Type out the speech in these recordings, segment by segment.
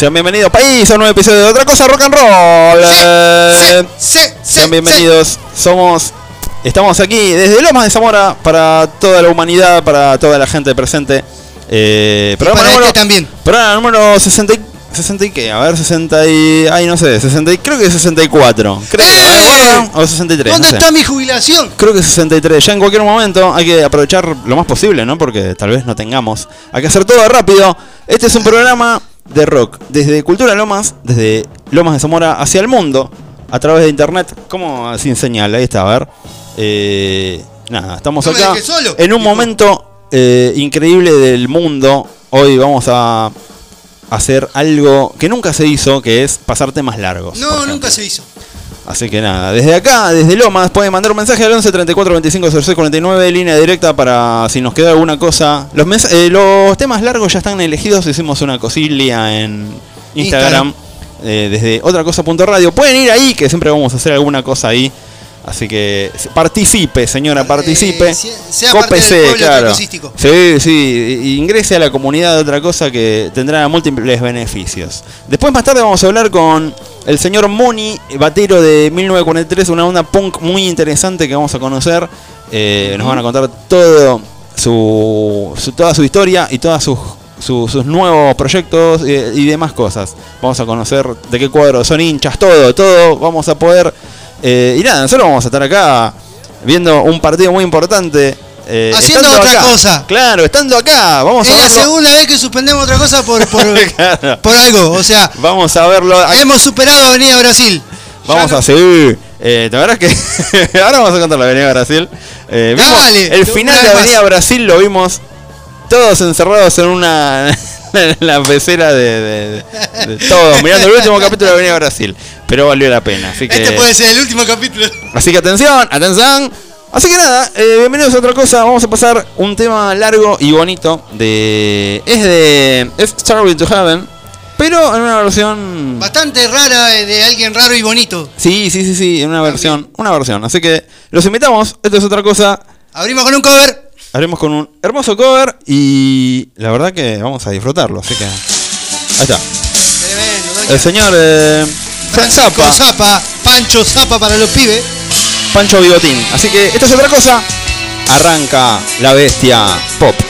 Sean bienvenidos, país, a un nuevo episodio de Otra Cosa Rock and Roll. Eh, Sí, sí, Sean bienvenidos. Somos. Estamos aquí desde Lomas de Zamora para toda la humanidad, para toda la gente presente. Eh, programa número, este también. Programa número 60 y, 60 y qué? A ver, 60 y... Ay, no sé, 60 y- creo que es 64. Creo, ¡Eh! o 63. ¿Dónde no sé. está mi jubilación? Creo que 63. Ya en cualquier momento hay que aprovechar lo más posible, ¿no? Porque tal vez no tengamos. Hay que hacer todo rápido. Este es un programa de rock. Desde Cultura Lomas, desde Lomas de Zamora hacia el mundo. A través de internet. como sin señal? Ahí está, a ver. Eh, nada, estamos No acá. solo, en un hijo. momento eh, increíble del mundo. Hoy vamos a hacer algo que nunca se hizo, que es pasar temas largos. No, nunca se hizo. Así que nada, desde acá, desde Lomas, pueden mandar un mensaje al 11 34 25 06 49, línea directa para si nos queda alguna cosa. Los, eh, los temas largos ya están elegidos, hicimos una cosilla en Instagram, eh, desde otra cosa.radio. Pueden ir ahí, que siempre vamos a hacer alguna cosa ahí. Así que participe, señora, participe. Eh, sea- sea parte del Cópese, claro. Sí, sí, ingrese a la comunidad de otra cosa que tendrá múltiples beneficios. Después más tarde vamos a hablar con el señor Moni, batero de 1943, una onda punk muy interesante que vamos a conocer. Eh, nos van a contar todo su, su- toda su historia y todos sus, su- sus nuevos proyectos eh, y demás cosas. Vamos a conocer de qué cuadro son hinchas, todo, todo. Vamos a poder... eh, y nada, nosotros vamos a estar acá viendo un partido muy importante. Eh, Haciendo otra acá. cosa. Claro, estando acá. Vamos Es a la verlo. segunda vez que suspendemos otra cosa por, por, Claro. por algo. O sea, Vamos a verlo. hemos superado Avenida Brasil. Vamos no- a seguir. Eh, la verdad es que ahora vamos a contar la Avenida Brasil. Eh, Dale, el final de. Avenida Brasil lo vimos todos encerrados en una en la pecera de, de- de- de todos mirando el último capítulo de Avenida Brasil. Pero valió la pena. Así que Este puede ser el último capítulo. Así que atención, atención. Así que nada, eh, bienvenidos a otra cosa. Vamos a pasar un tema largo y bonito de. Es de. Es Starway to Heaven. Pero en una versión. Bastante rara eh, de alguien raro y bonito. Sí, sí, sí, sí, en una versión. Una versión. Así que los invitamos. Esto es otra cosa. Abrimos con un cover. Haremos con un hermoso cover. Y la verdad que vamos a disfrutarlo. Así que. Ahí está. Tremendo. El señor. Eh, Francisco Zappa, Zapa, Pancho Zapa para los pibes. Pancho Bigotín. Así que esto es otra cosa. Arranca la bestia pop.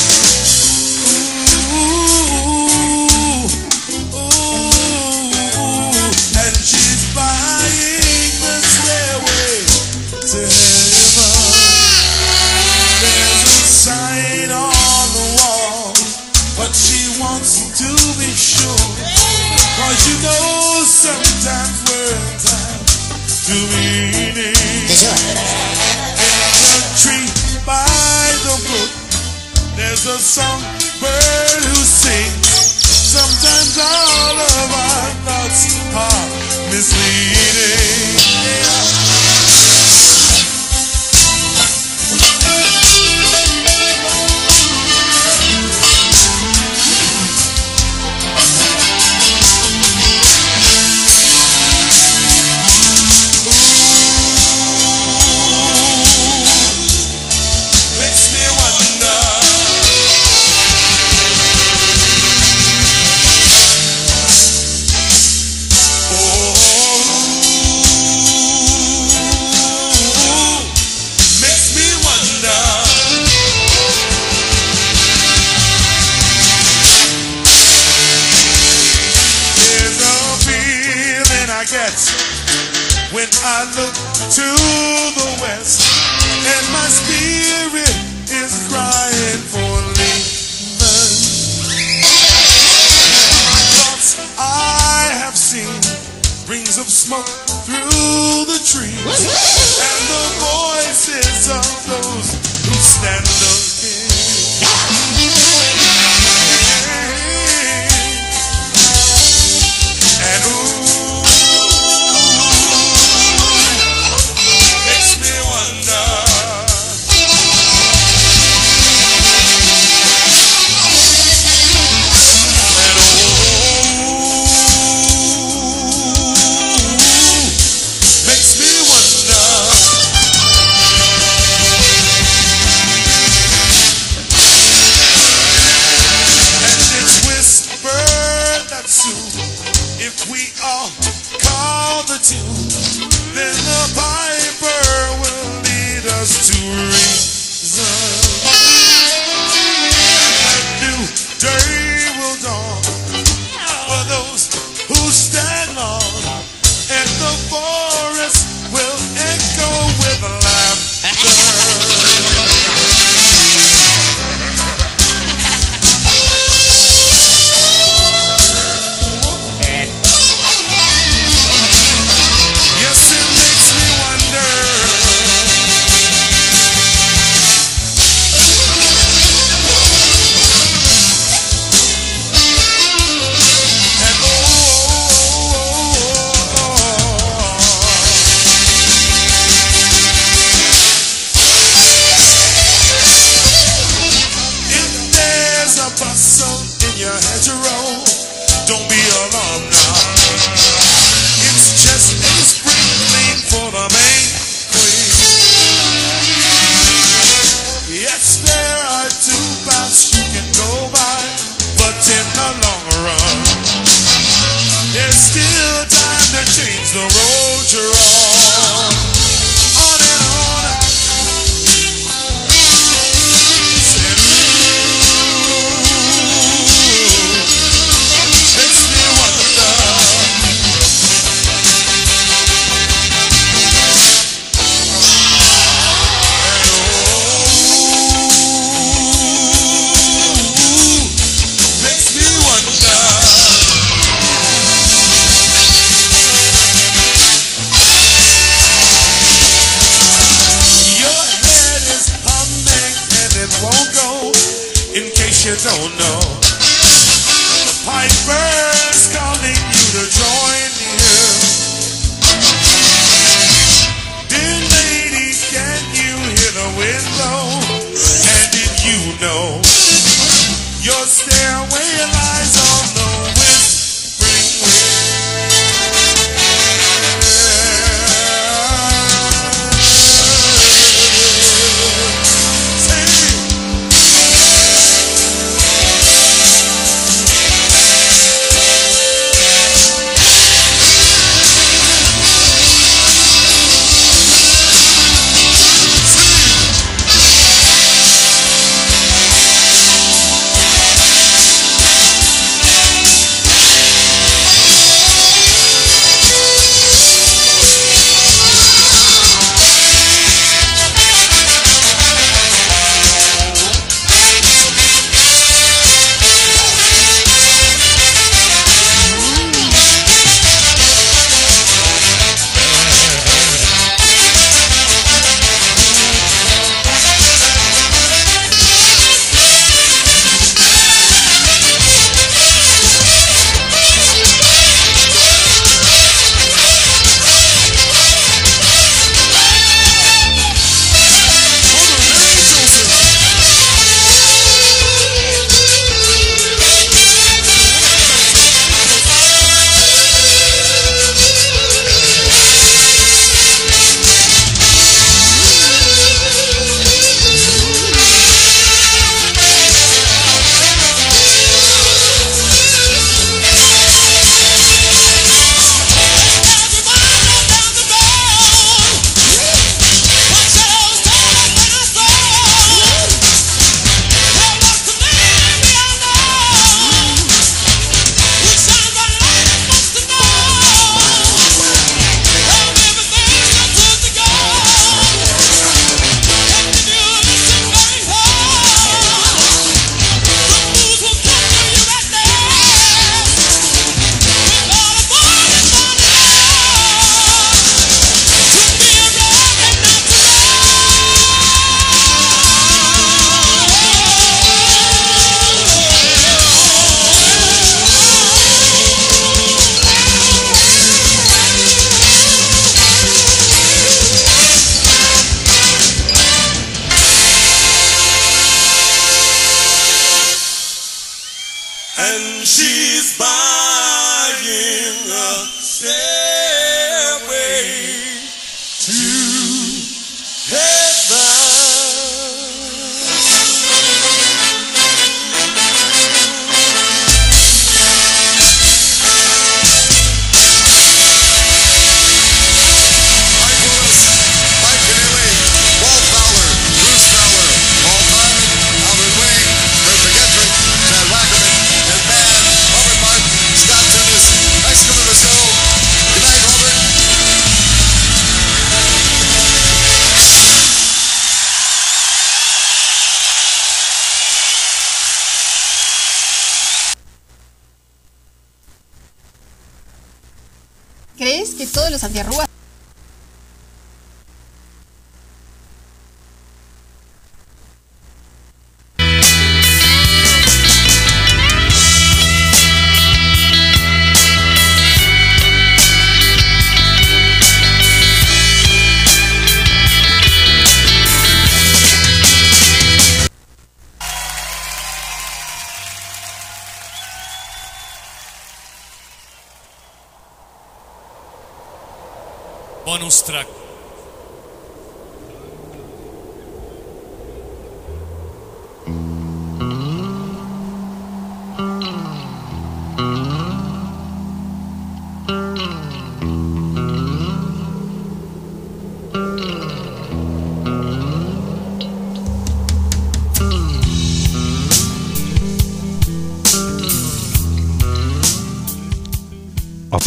Sometimes all of our thoughts are misleading.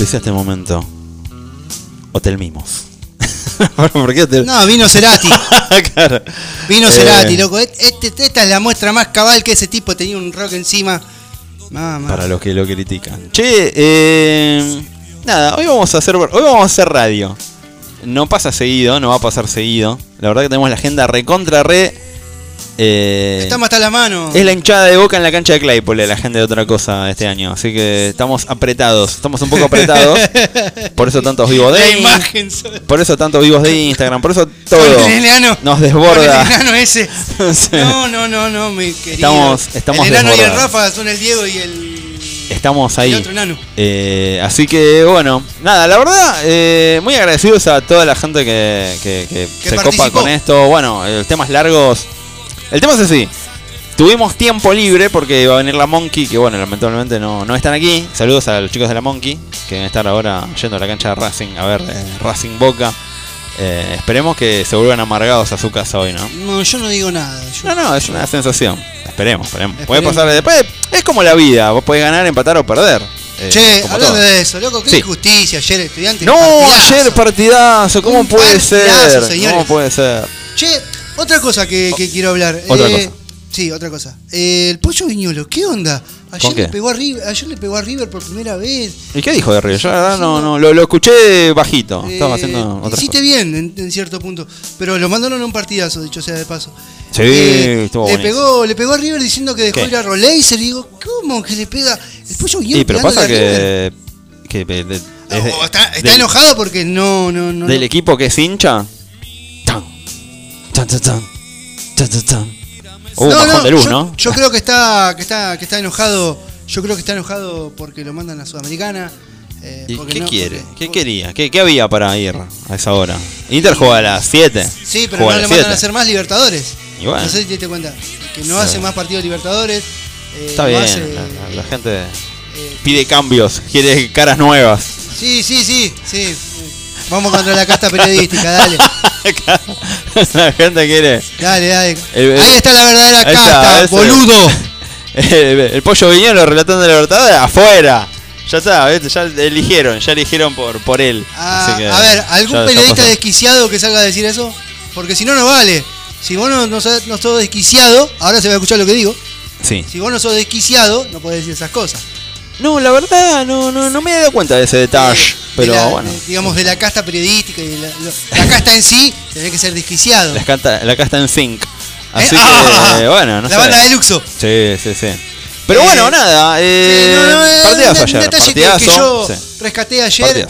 Auspicia este momento. Hotel Mimos. ¿Por qué hotel? No, vino Cerati. claro. Vino Eh, Cerati, loco. Este, esta es la muestra más cabal que ese tipo tenía un rock encima. Mamá. Para los que lo critican. Che, eh, nada, hoy vamos a hacer hoy vamos a hacer radio. No pasa seguido, no va a pasar seguido. La verdad que tenemos la agenda recontra re. Eh, Estamos hasta la mano. es la hinchada de boca en la cancha de Claypole, la gente de otra cosa este año. Así que estamos apretados, estamos un poco apretados. Por eso tantos vivos La de imagen. Por eso tantos vivos de Instagram, por eso todo enano. nos el desborda. enano ese. Sí. No, no, no, no, mi querido. Estamos- estamos el enano y el. Rafa son el Diego y el. Estamos ahí. Eh, así que bueno, nada, la verdad, eh, muy agradecidos a toda la gente que, que- que Que se copa con esto. Bueno, eh, temas largos. El tema es así. Tuvimos tiempo libre porque iba a venir la Monkey, que bueno, lamentablemente no, no están aquí. Saludos a los chicos de la Monkey, que deben estar ahora yendo a la cancha de Racing a ver eh, Racing Boca. Eh, esperemos que se vuelvan amargados a su casa hoy, ¿no? No, yo no digo nada. Yo- No, no, es una sensación. Esperemos, esperemos. Puede Esperemos. pasar después. Es como la vida, vos podés ganar, empatar o perder. eh, Che, hablando todo. de eso, loco, qué Sí. injusticia ayer, estudiante. No, partidazo. ayer partidazo, ¿cómo Un puede partidazo, ser? señores. ¿Cómo puede ser? Che, otra cosa que, que quiero hablar. Otra Eh, cosa. Sí, otra cosa. Eh, el pollo viñolo, ¿qué onda? Ayer le pegó a River, ayer le pegó a River por primera vez. ¿Y qué dijo de Río? Yo la verdad no, no, lo, lo escuché bajito. Estaba Eh, haciendo otra hiciste bien en, en cierto punto, pero lo mandaron a un partidazo, dicho sea de paso. Sí, Eh, estuvo le pegó, le pegó a River diciendo que dejó ¿Qué? ir a Roleiser y digo, ¿cómo que le pega? El pollo viñolo Sí, pero pasa River. que. que de- de- No, es de- está, está del- enojado porque no, no, no. Del no. equipo que es hincha. Tan, tan, tan, tan, tan, tan, tan. Uh, No, no, de luz, yo, ¿no? yo creo que está, que está, que está enojado. Yo creo que está enojado porque lo mandan a Sudamericana. eh, ¿Y qué no- quiere? porque- ¿Qué porque- quería? ¿Qué, qué había para ir a esa hora? Inter juega a las 7. Sí, pero no le mandan a hacer más Libertadores. Y bueno. No sé si te diste cuenta. Que no Sí. hace más partidos Libertadores. eh, Está no bien, hace, la, la- la gente eh, pide cambios, quiere caras nuevas. sí, sí, sí, sí. Vamos contra la casta periodística, dale. la gente quiere. Dale, dale. El- el- Ahí está la verdadera está, casta, boludo. El, el pollo viñolo relatando de la Libertadores afuera. Ya está, ¿viste? ya eligieron, ya eligieron por, por él. Ah, Así que a ver, ¿algún periodista desquiciado que salga a decir eso? Porque si no, no vale. Si vos no, no, sos- no sos desquiciado, ahora se va a escuchar lo que digo. Sí. Si vos no sos desquiciado, no podés decir esas cosas. No, la verdad, no, no, no me he dado cuenta de ese detalle. De- de pero la- bueno, digamos, de la casta periodística y de la, casta en sí, tenés que ser desquiciado. la, canta, la casta en. Así Eh, ah, que, bueno, no la sé. banda de Luxo. Sí, sí, sí. Pero Eh, bueno, nada. Eh, Sí, no, no, eh, partidazo un ayer. detalle que- partidazo. que, yo sí. rescaté ayer.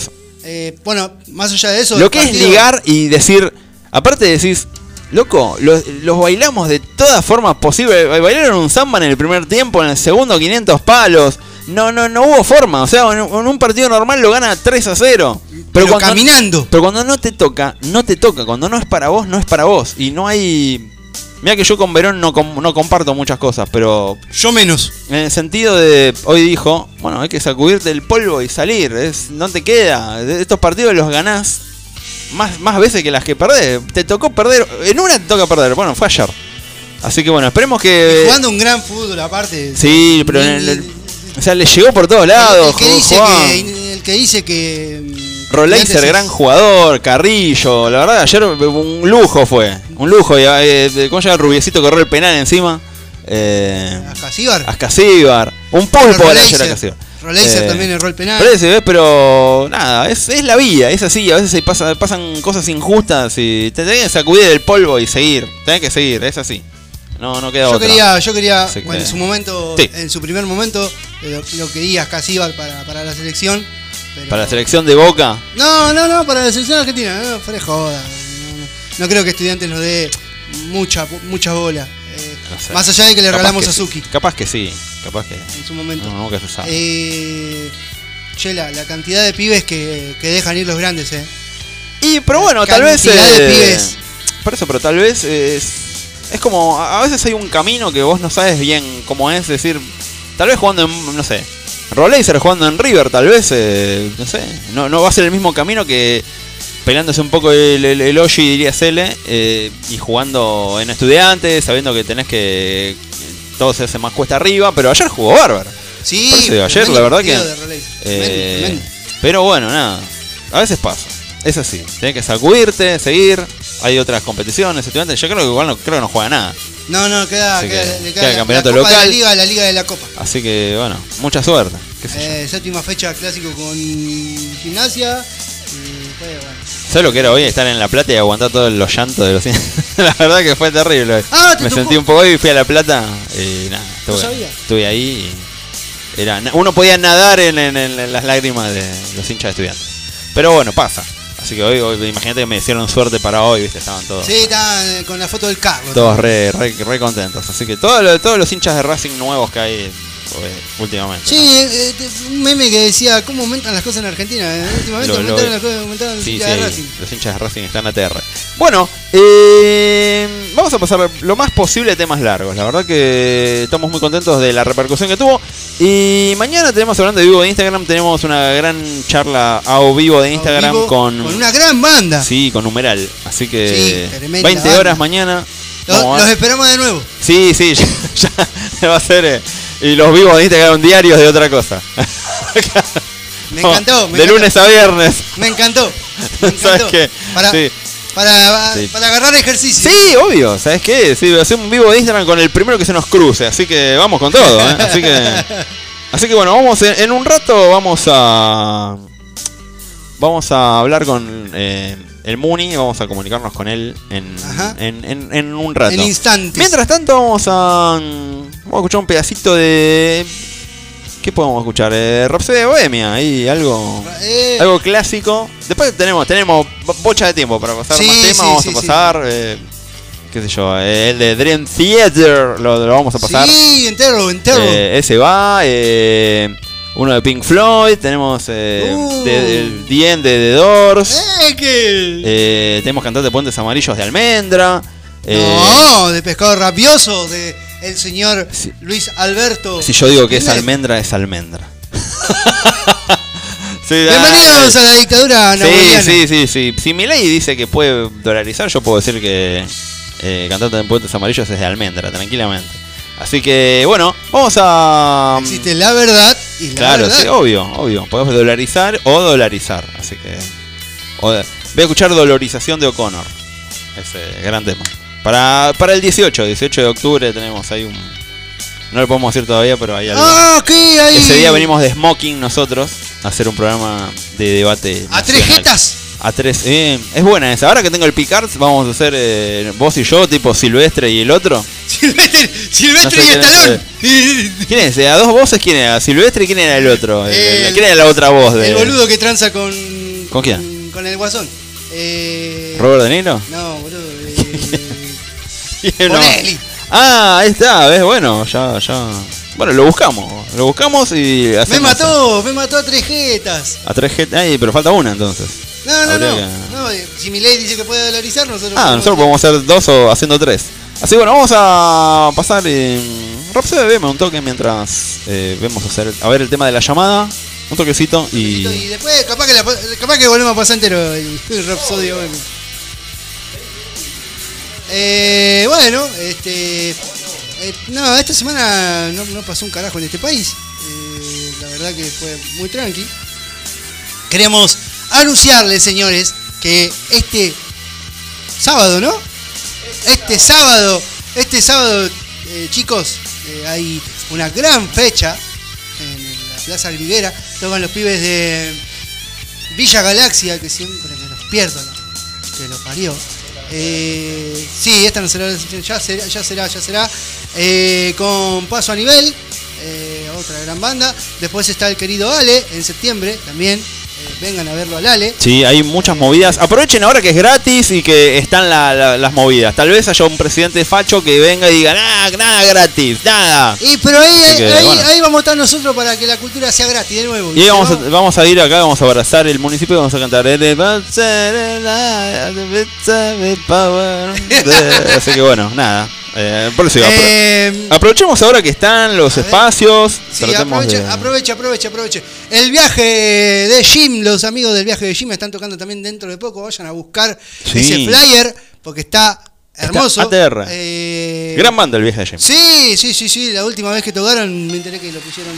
Bueno, más allá de eso. Lo que es ligar y decir, aparte decís, Loco, los, los bailamos de todas formas posibles. Ba- Bailaron un samba en el primer tiempo, en el segundo 500 palos. No, no, no hubo forma. O sea, en, un partido normal lo gana 3 a 0. Pero caminando. Pero cuando no te toca, no te toca. Cuando no es para vos, no es para vos. Y no hay. Mira que yo con Verón no, no comparto muchas cosas, pero Yo menos. en el sentido de, hoy dijo, bueno, hay que sacudirte el polvo y salir, es, no te queda, estos partidos los ganás más, más veces que las que perdés, te tocó perder, en una te toca perder, bueno, fue ayer. Así que bueno, esperemos que... Jugando un gran fútbol aparte. Sí, pero en el- o sea, le llegó por todos el, lados. que jugó- dice jugaba- que, el que dice que. Estudiantes gran jugador, Carrillo, la verdad, ayer un lujo fue, un lujo, eh, ¿cómo llega el rubiecito que el penal encima? Eh, Ascasíbar. Ascasíbar, un pulpo de ayer. Ascasíbar. Roleiser Eh, también erró el penal. Pero nada, es, es la vida, es así, a veces se pasa, pasan cosas injustas y te tenés que sacudir el polvo y seguir, tenés que seguir, es así. No, no queda Yo otra. quería, yo quería, en su momento, Sí. en su primer momento, eh, lo, lo quería Ascasíbar para, para la selección. pero- Para la selección de Boca, No, no, no, para la selección argentina, no, fuera joda. No, no. No creo que estudiantes nos dé mucha, mucha bola. Eh, sé. Más allá de que le capaz regalamos que a sí, Suki Capaz que sí, capaz que. en su momento. No, nunca se sabe. Eh, che, la, la cantidad de pibes que, que dejan ir los grandes, eh. Y, pero bueno, tal vez. cantidad de eh, pibes. Por eso, pero tal vez es. Es como. A veces hay un camino que vos no sabes bien cómo es. Es decir, tal vez jugando en. No sé. Roleiser jugando en River, tal vez. eh, no sé. No, no va a ser el mismo camino que. Peleándose un poco el, el, el Oshi, diría Cele. eh, y jugando en Estudiantes, sabiendo que tenés que. Todo se hace más cuesta arriba. Pero ayer jugó bárbaro. Sí, ayer la verdad que. eh, pero bueno, nada. A veces pasa. Es así. Tenés que sacudirte, seguir. Hay otras competiciones, estudiantes. Yo creo que igual no, creo que no juega nada. No, no, queda, Así queda, que le queda queda el campeonato la Copa de local. la Liga, la Liga de la Copa. Así que bueno, mucha suerte. ¿Qué sé yo. Eh, séptima fecha clásico con gimnasia. Fue, bueno. ¿Sabes lo que era hoy? Estar en La Plata y aguantar todos los llantos de los La verdad que fue terrible. Ah, ¿te Me tocó? sentí un poco hoy y fui a La Plata y nada. Estuve, sabía. estuve ahí y era, uno podía nadar en, en- en las lágrimas de los hinchas de estudiantes. Pero bueno, pasa. Así que hoy, hoy imagínate que me hicieron suerte para hoy, viste, estaban todos. Sí, está eh, con la foto del Carlos. Todos re, re, re contentos. Así que todos los, todos los hinchas de Racing nuevos que hay eh, últimamente. Sí, ¿no? eh, un meme que decía cómo aumentan las cosas en Argentina. Eh, Últimamente Lo- lo- aumentaron las cosas, aumentaron las Sí, hinchas sí, de Racing. los hinchas de Racing están a TR. Bueno, eh, vamos a pasar lo más posible a temas largos. La verdad que estamos muy contentos de la repercusión que tuvo. Y mañana tenemos, hablando de vivo de Instagram, tenemos una gran charla a o vivo de Instagram Vivo, con... con una gran banda. Sí, con numeral. Así que Sí, tremenda 20 banda. horas mañana. Los, esperamos de nuevo. Sí, sí, ya, ya va a ser. eh, y los vivos de Instagram diarios de otra cosa. Me encantó. Me de encantó. lunes a viernes. Me encantó. Me ¿Sabes encantó. qué? Para, Sí. Para, Sí. para agarrar ejercicio. Sí, obvio, ¿sabes qué? Sí, hacemos un vivo de Instagram con el primero que se nos cruce, así que vamos con todo, ¿eh? Así que. Así que bueno, vamos en, en un rato vamos a. Vamos a hablar con eh, el Muni, vamos a comunicarnos con él en, Ajá. en, en- en un rato. En instantes. Mientras tanto vamos a. Vamos a escuchar un pedacito de. ¿Qué podemos escuchar? Eh, Rhapsody de Bohemia, ahí algo. Eh, Algo clásico. Después tenemos, tenemos bo- bocha de tiempo para pasar Sí, más temas. sí, vamos sí, a pasar, eh, qué sé yo, eh, el de Dream Theater lo, lo vamos a pasar. Sí, entero, entero. Ese va. eh, uno de Pink Floyd. Tenemos eh, Uh. de, The Doors. Eh, que- eh, tenemos cantantes de Puentes Amarillos de Almendra. no, de pescado rabioso, de el señor Sí. Luis Alberto. Si yo digo que es almendra, es almendra. Sí, Bienvenidos dale. a la dictadura Sí, sí, sí, sí. Si mi ley dice que puede dolarizar, yo puedo decir que eh, cantante de Puentes Amarillos es de almendra, tranquilamente. Así que, bueno, vamos a. Existe la verdad y la Claro, verdad. sí, obvio, obvio. Podemos dolarizar o dolarizar. Así que. o- voy a escuchar Dolorización de O'Connor. Ese gran tema. Para, para el 18, 18 de octubre tenemos ahí un. No lo podemos decir todavía, pero hay algo. Ah, ¿qué hay? Ese día venimos de Smoking nosotros a hacer un programa de debate. ¿A tres nacional. jetas? A tres. eh, es buena esa. Ahora que tengo el Picards, vamos a hacer eh, vos y yo, tipo Silvestre y el otro. Silvestre, Silvestre No sé y quién es, Estalón. ¿Quién es? Eh, ¿A dos voces quién era? ¿Silvestre y quién era el otro? El- el- El- ¿Quién era la otra voz? De... El boludo que tranza con. ¿Con quién? Con el guasón. Eh, ¿Robert De Niro? No, eh, Ah, ahí está, ¿ves? Bueno, ya, ya. Bueno, lo buscamos. Lo buscamos y Me mató, me mató a tres jetas. A 3G. Ay, pero falta una entonces. No, no, Habría no. que- no eh, si mi ley dice que puede dolarizar, nosotros. Ah, nosotros podemos hacer dos o haciendo tres. Así que bueno, vamos a pasar en. Rapsode veme un toque mientras eh, vemos hacer, a ver el tema de la llamada. Un toquecito y. Y después, capaz que, la- capaz que volvemos a pasar entero el, el Rhapsody Bohemia. Eh, bueno, este. eh, no, esta semana no, pasó un carajo en este país. Eh, la verdad que fue muy tranqui. Queremos anunciarles, señores, que este sábado, ¿no? Este sábado, este sábado, chicos, hay una gran fecha en la Plaza Griguera. Tocan los pibes de Villa Galaxia, que siempre me los pierdo, que lo parió. Eh, sí, esta no será, ya será, ya será, ya será. Eh, con Paso a Nivel, eh, otra gran banda. Después está el querido Ale, en septiembre también. Eh, vengan a verlo al Ale. Sí, hay muchas movidas. Aprovechen ahora que es gratis y que están la- la- las movidas. Tal vez haya un presidente facho que venga y diga, nada, nada gratis, nada. Y pero ahí, que, ahí, bueno. ahí vamos a estar nosotros para que la cultura sea gratis de nuevo. Y ahí vamos vamos a ir acá, vamos a abrazar el municipio y vamos a cantar. Así que bueno, nada. Eh, por eso Eh, aprovechemos ahora que están los espacios. Sí, aproveche, de- aproveche, aproveche, aproveche. El viaje de Jim, los amigos del viaje de Jim están tocando también dentro de poco. Vayan a buscar Sí. ese flyer porque está hermoso. ATR. Eh, Gran banda el viaje de James. Sí, sí, sí, sí. La última vez que tocaron me enteré que lo pusieron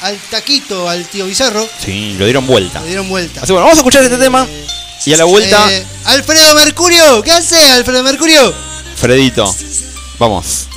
al taquito, al tío Bizarro. Sí, lo dieron vuelta. Le dieron vuelta. Así bueno, vamos a escuchar este tema. Y a la vuelta, Eh, Alfredo Mercurio, ¿qué hace Alfredo Mercurio? Fredito. Vamos.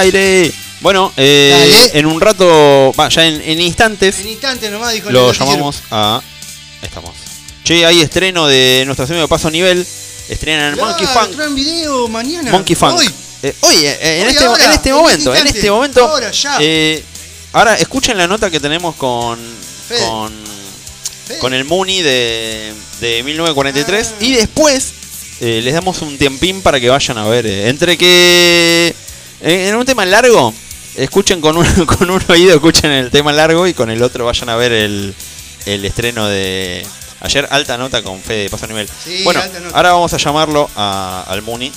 Aire. Bueno, eh, en un rato, va, ya en, en instantes, En instantes nomás dijo el lo llamamos a. Estamos. Che, hay estreno de nuestro amigo de Paso Nivel. Estrenan Claro, Monkey Funk. traen video mañana. Monkey Funk. Hoy. Eh, hoy, eh, en, este, ahora, en este en momento, este en instante. este momento. Ahora, ya. ahora, escuchen la nota que tenemos con. Fede. Con, Fede. con el Muni de, de 1943. Ah. Y después les damos un tiempín para que vayan a ver. entre que. Eh, en un tema largo, escuchen con un, con un oído, escuchen el tema largo y con el otro vayan a ver el, el estreno de. Ayer alta nota con Fede de Paso Nivel. Sí, bueno, ahora vamos a llamarlo a- al Muni.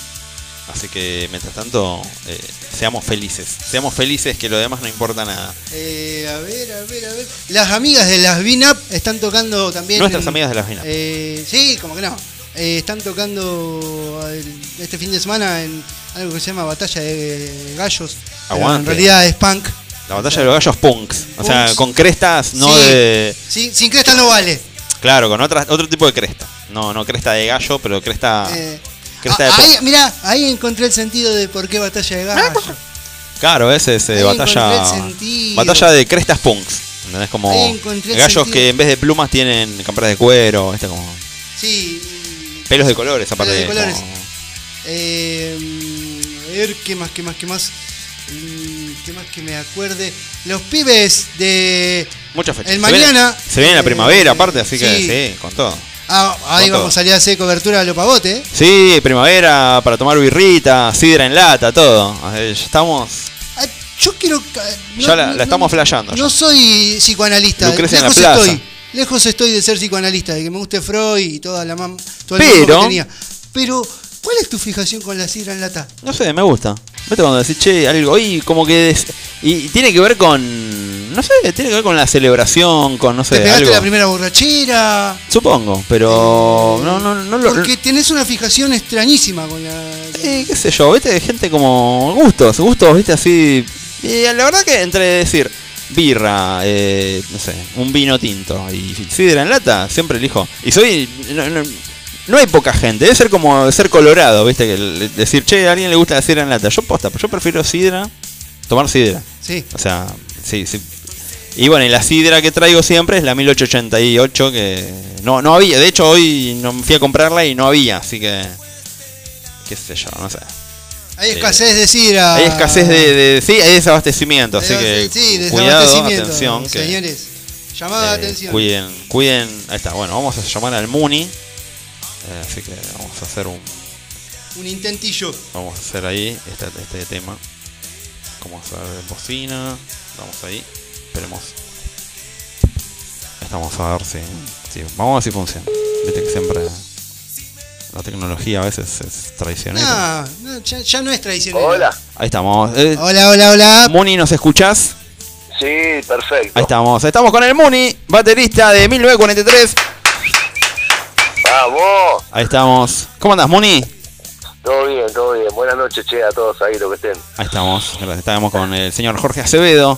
Así que mientras tanto, eh, seamos felices. Seamos felices que lo demás no importa nada. Eh, a ver, a ver, a ver. Las amigas de las Vinap están tocando también. Nuestras en- amigas de las Vinap. Eh, sí, como que no. Eh, están tocando este fin de semana en algo que se llama Batalla de Gallos. Aguante. En realidad es punk. La batalla de los gallos punks. O sea, con crestas, no Sí. de. Sí, sin cresta no vale. Claro, con otra, otro tipo de cresta. No, no cresta de gallo, pero cresta. Eh, cresta ah, de ahí, punk. mirá, ahí encontré el sentido de por qué Batalla de Gallos. Claro, ese es eh, batalla. Batalla de crestas punks. ¿Entendés? Como gallos que en vez de plumas tienen campanas de cuero, este como. Sí. Pelos de colores, aparte Pelos de colores. como- Eh, a ver, ¿qué más, qué más, qué más? Mm, ¿Qué más que me acuerde? Los pibes de... Muchas fechas. El mañana, Se viene la eh, primavera, aparte, así que sí. sí, con todo. Ah, ahí todo. vamos a salir a hacer cobertura a lo pavote. ¿eh? Sí, primavera para tomar birrita, sidra en lata, todo. Ya Estamos. Yo quiero. Ya la- la estamos flasheando No ya. soy psicoanalista. Lucrecia en la plaza. estoy. Lejos estoy de ser psicoanalista, de que me guste Freud y toda la mam, todo el Pero- que tenía. Pero, ¿cuál es tu fijación con la sidra en lata? No sé, me gusta. Vete cuando decís, che, algo. Y como que. des- y tiene que ver con. No sé, tiene que ver con la celebración, con no sé, Te pegaste algo. la primera borrachera. Supongo, pero. No, no, no lo. Porque tenés una fijación extrañísima con la. Eh, qué sé yo, viste, gente como gustos, gustos, viste, así. Y la verdad que entre decir birra, eh, no sé, un vino tinto y sidra en lata, siempre elijo. Y soy. No, no- no hay poca gente, debe ser como ser colorado, viste, que decir, che, a alguien le gusta la sidra en lata. Yo posta, yo prefiero sidra, tomar sidra. Sí. O sea, sí, sí. Y bueno, y la sidra que traigo siempre es la 1888, que no, no había. De hecho, hoy no fui a comprarla y no había, así que. qué sé yo, no sé. Hay escasez de sidra. Hay escasez de, de- sí, hay desabastecimiento, así que sí, cuidado, desabastecimiento, atención, que, Señores, llamada de eh, atención. cuiden, cuiden, ahí está, bueno, vamos a llamar al Muni, eh, así que vamos a hacer un, Un intentillo. vamos a hacer ahí este, este tema, vamos a ver bocina, vamos ahí, esperemos, estamos a ver si, si- vamos a ver si funciona, viste que siempre la tecnología a veces es traicionera. No, no, ya, ya no es tradicional. Hola. Ahí estamos, eh, Hola, hola, hola. Muni, ¿nos escuchás? Sí, perfecto. Ahí estamos, estamos con el Muni, baterista de 1943. Vamos. Ahí estamos. ¿Cómo andas, Muni? Todo bien, todo bien. Buenas noches, che, a todos ahí, lo que estén. Ahí estamos. Estábamos con el señor Jorge Acevedo.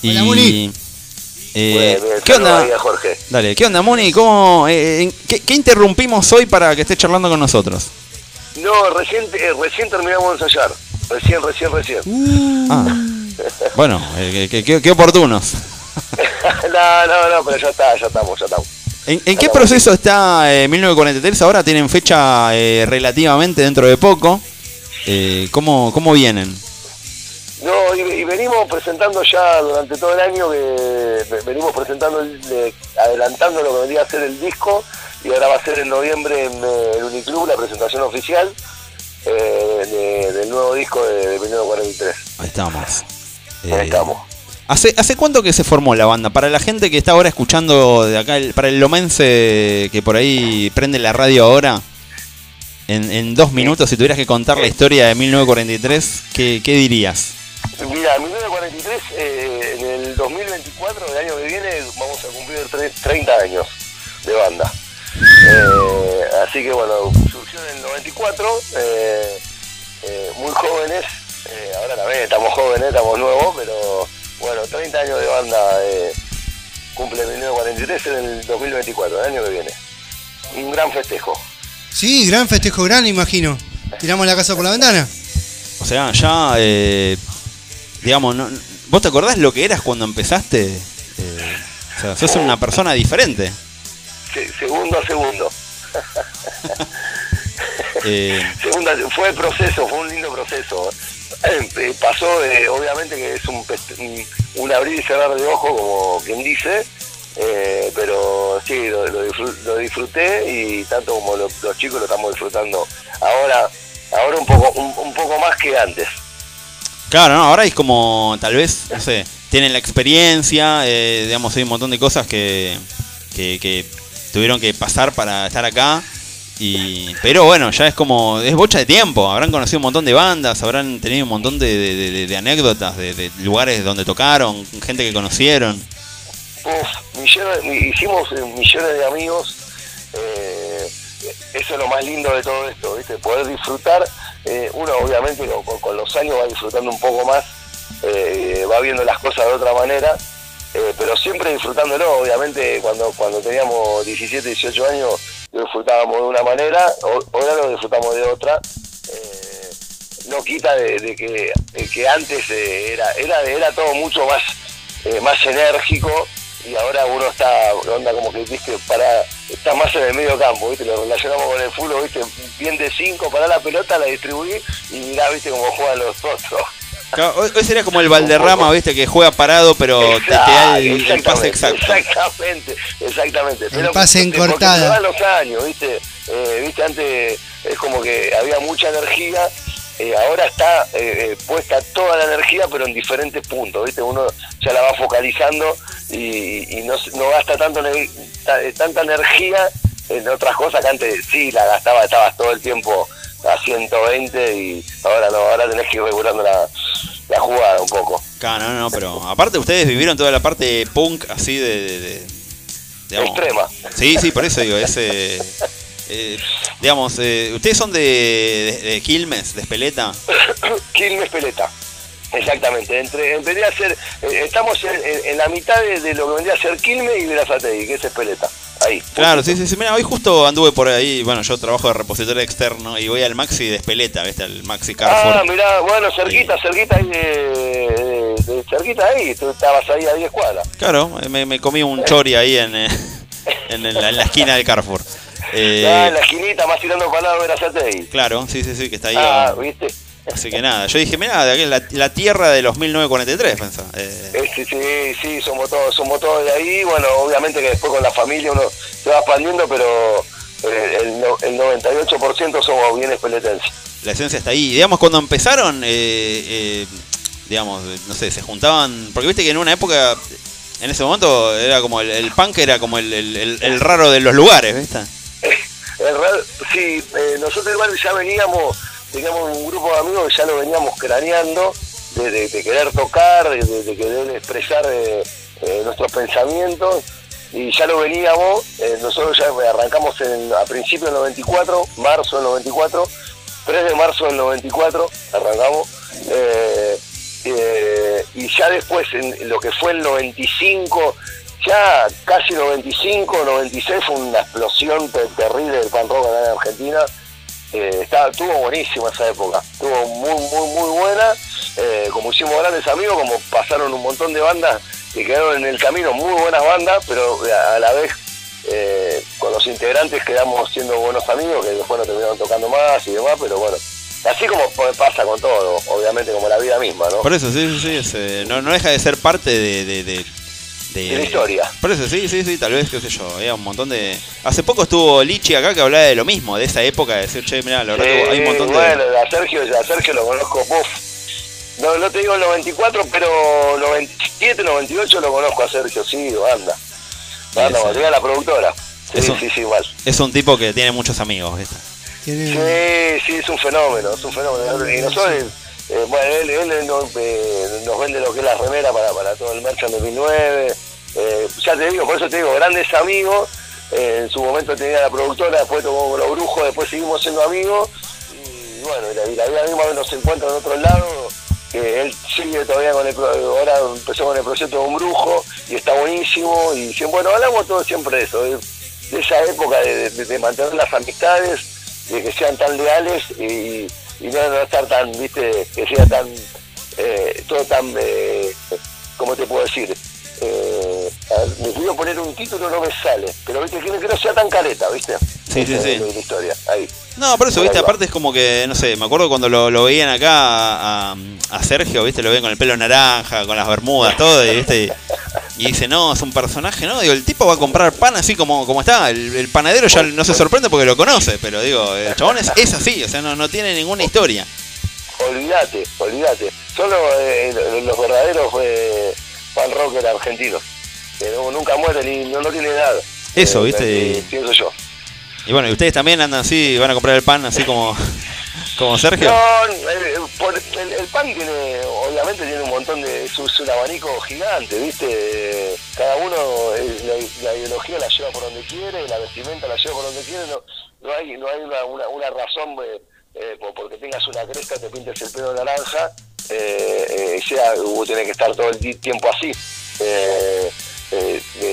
Y, Hola, Muni. Eh, Bien, bien, ¿Qué onda? ahí a Jorge. Dale, ¿qué onda, Muni? ¿Cómo, eh, en- qué, qué interrumpimos hoy para que estés charlando con nosotros? No, recién, eh, recién terminamos de ensayar. Recién, recién, recién. Ah, bueno, eh, qué, qué- qué oportunos. no, no, no, pero ya está, ya estamos, ya estamos. ¿En, en qué proceso está eh, 1943? Ahora tienen fecha eh, relativamente dentro de poco. Eh, ¿cómo, ¿Cómo vienen? No, y, y venimos presentando ya durante todo el año, que ve- venimos presentando, el- eh, adelantando lo que vendría a ser el disco, y ahora va a ser en noviembre en eh, el Uniclub la presentación oficial eh, de- del nuevo disco de, de 1943. Ahí estamos. Ahí Eh, estamos. ¿Hace, ¿Hace cuánto que se formó la banda? Para la gente que está ahora escuchando de acá, el- para el lomense que por ahí prende la radio ahora, en, en dos minutos, si tuvieras que contar la historia de 1943, ¿qué, qué dirías? Mira, 1943, eh, en el 2024, el año que viene, vamos a cumplir tre- 30 años de banda. Eh, así que bueno, surgió en el 94, eh, eh, muy jóvenes, eh, ahora también estamos jóvenes, estamos nuevos, pero bueno, 30 años de banda eh, cumple 1943 en el 2024, el año que viene. Un gran festejo. Sí, gran festejo, gran, imagino. Tiramos la casa por la ventana. O sea, ya, eh, digamos, no- ¿vos te acordás lo que eras cuando empezaste? Eh, o sea, sos una persona diferente. Se- segundo a segundo. Eh, Segunda, fue el proceso, fue un lindo proceso. Eh, pasó, de- obviamente que es un, un- abrir y cerrar de ojo, como quien dice, eh, pero sí, lo, lo disfru- lo disfruté y tanto como lo- los chicos lo estamos disfrutando ahora ahora un poco un, un poco más que antes. Claro, ¿no? ahora es como, tal vez, no sé, tienen la experiencia, eh, digamos, hay un montón de cosas que, que, tuvieron que pasar para estar acá. Y, pero bueno, ya es como, es bocha de tiempo, habrán conocido un montón de bandas, habrán tenido un montón de, de- de- de anécdotas, de, lugares donde tocaron, gente que conocieron. Uf, millones- mi- hicimos eh, millones de amigos. eh, eso es lo más lindo de todo esto, ¿viste? Poder disfrutar. eh, uno, obviamente, con, con- los años va disfrutando un poco más, eh, va viendo las cosas de otra manera, eh, pero siempre disfrutándolo. Obviamente, cuando, cuando teníamos 17, 18 años, lo disfrutábamos de una manera, ahora lo disfrutamos de otra. no quita de, de que, que antes era, era, era todo mucho más, más enérgico y ahora uno está, onda como que viste, para, está más en el medio campo, viste, lo relacionamos con el fútbol, viste, bien de cinco, para la pelota, la distribuí y mirá, viste, cómo juegan los otros. Claro, hoy, hoy sería como el Valderrama, viste, que juega parado, pero te, te da el, el pase exacto. Exactamente, exactamente. El pase en porque- porque cortada. se van los años, ¿viste? Eh, ¿viste? Antes es como que había mucha energía eh, ahora está eh, eh, puesta toda la energía, pero en diferentes puntos, ¿viste? Uno ya la va focalizando y, y no, no gasta tanto eh, tanta energía en otras cosas que antes sí la gastaba, estabas todo el tiempo a 120 y ahora no, ahora tenés que ir regulando la, la jugada un poco. Claro, no, no, pero aparte ustedes vivieron toda la parte punk así de... de- de- digamos. Extrema. Sí, sí, por eso digo, ese... eh, digamos, eh, ustedes son de, de, de Quilmes, de Espeleta. Quilmes Peleta. Exactamente, entre, vendría a ser, eh, estamos en, en- en la mitad de, de lo que vendría a ser Quilmes y Verazategui, que es Espeleta, ahí. Claro, sí, sí, sí. Mira, hoy justo anduve por ahí. Bueno, yo trabajo de repositorio externo y voy al Maxi de Espeleta, ¿viste? Al Maxi Carrefour. Ah, mirá, bueno, cerquita, cerquita ahí, de, de- de- cerquita ahí, tú estabas ahí a 10 cuadras. Claro, me, me comí un chori ahí eh, en la, en la esquina del Carrefour. Eh, Ah, en la esquinita, más tirando para el lado de Verazategui. claro, sí, sí, sí, que está ahí. Ah, ¿viste? así que nada, yo dije, mira, de aquí, la, la tierra de los 1943, pensá. Eh, Eh, sí, sí, sí, somos todos, somos todos de ahí. Bueno, obviamente que después con la familia uno se va expandiendo, pero eh, el, el 98% somos bien espeletenses. la esencia está ahí. Digamos, cuando empezaron, eh, eh, digamos, no sé, se juntaban. Porque viste que en una época, en ese momento, era como el, el punk era como el, el- el- el raro de los lugares, ¿viste? En real, sí, eh, nosotros igual ya veníamos, teníamos un grupo de amigos que ya lo veníamos craneando, de, de- de querer tocar, de, querer expresar eh, eh, nuestros pensamientos, y ya lo veníamos, eh, nosotros ya arrancamos en, a principios del 94, marzo del 94, 3 de marzo del 94, arrancamos, eh, y ya después en lo que fue el 95, ya casi 95, 96 fue una explosión te- terrible del pan rock en Argentina. Eh, estaba, estuvo buenísima esa época, estuvo muy, muy, muy buena. Eh, como hicimos grandes amigos, como pasaron un montón de bandas que quedaron en el camino, muy buenas bandas, pero a, a la vez eh, con los integrantes quedamos siendo buenos amigos, que después no terminaron tocando más y demás, pero bueno, así como pasa con todo, obviamente como la vida misma, ¿no? Por eso, sí, sí, sí. eh, no, no deja de ser parte de- de- De la historia. Por eso, sí, sí, sí, tal vez, qué sé yo, había un montón de... Hace poco estuvo Lichi acá que hablaba de lo mismo, de esa época, de decir, che, mirá, la verdad que hay un montón de... bueno, a Sergio, a Sergio lo conozco, uf. No, no te digo el 94, pero 97, 98 lo conozco a Sergio, sí, banda. Banda, cuando era la productora. Sí, Eso. sí, sí, igual. Es un tipo que tiene muchos amigos, ¿viste? Sí, sí, es un fenómeno, es un fenómeno. Y nosotros, eh, bueno, él, él nos, eh, nos vende lo que es la remera para, para todo el merchant 2009. Eh, ya te digo, por eso te digo, grandes amigos. Eh, en su momento tenía la productora, después tomó los brujos, después seguimos siendo amigos. Y bueno, y la, y la vida misma nos encuentra en otro lado. Que él sigue todavía con el ahora empezó con el proyecto de un brujo y está buenísimo. Y bueno, hablamos todo siempre de eso, de, esa época de mantener las amistades, de que sean tan leales y, y no, no estar tan, viste, que sea tan, eh, todo tan, eh, ¿cómo te puedo decir? Eh, me quiero poner un título, no me sale, pero viste, que que no sea tan careta, viste. Sí, sí, sí. La, historia, ahí. No, por eso, Por viste, aparte es como que, no sé, me acuerdo cuando lo, lo veían acá a, a- a Sergio, viste, lo ven con el pelo naranja, con las bermudas, todo, y viste, y dice, no, es un personaje, ¿no? Digo, el tipo va a comprar pan así como, como está, el, el panadero ya no se sorprende porque lo conoce, pero digo, el chabón es, es así, o sea, no, no tiene ninguna historia. Olvídate, olvídate. Son los, eh, los verdaderos eh, fan rocker argentinos. Que no- nunca mueren y no, no tienen nada. Eso, Eh, ¿viste? eh, pienso yo. Y bueno, y ustedes también andan así, van a comprar el pan así como, como Sergio. No, eh, por- el, el pan tiene, obviamente tiene un montón de, es, un- abanico gigante, ¿viste? Cada uno, eh, la, ideología la lleva por donde quiere, la vestimenta la lleva por donde quiere, no, no hay, no hay una, una, una razón eh, eh, por- porque tengas una cresta, te pintes el pelo naranja, eh, sea, uh, tiene que estar todo el tiempo así. Eh,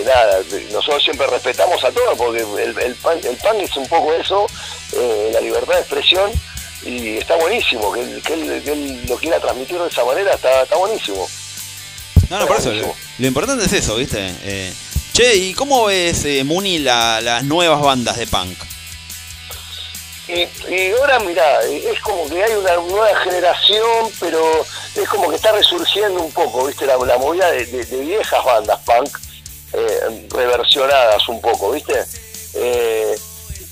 nada, nosotros siempre respetamos a todos porque el, el pan, el pan es un poco eso, la libertad de expresión y está buenísimo, que él, que él- que él lo quiera transmitir de esa manera, está, está buenísimo. No, no, por eso. Lo, lo importante es eso, ¿viste? Eh, che, ¿y cómo ves, eh, Muni, la- las nuevas bandas de punk? Y, y ahora, mira, es como que hay una nueva generación, pero es como que está resurgiendo un poco, ¿viste? La, la movida de, de- de viejas bandas punk, eh, reversionadas un poco, ¿viste? Eh,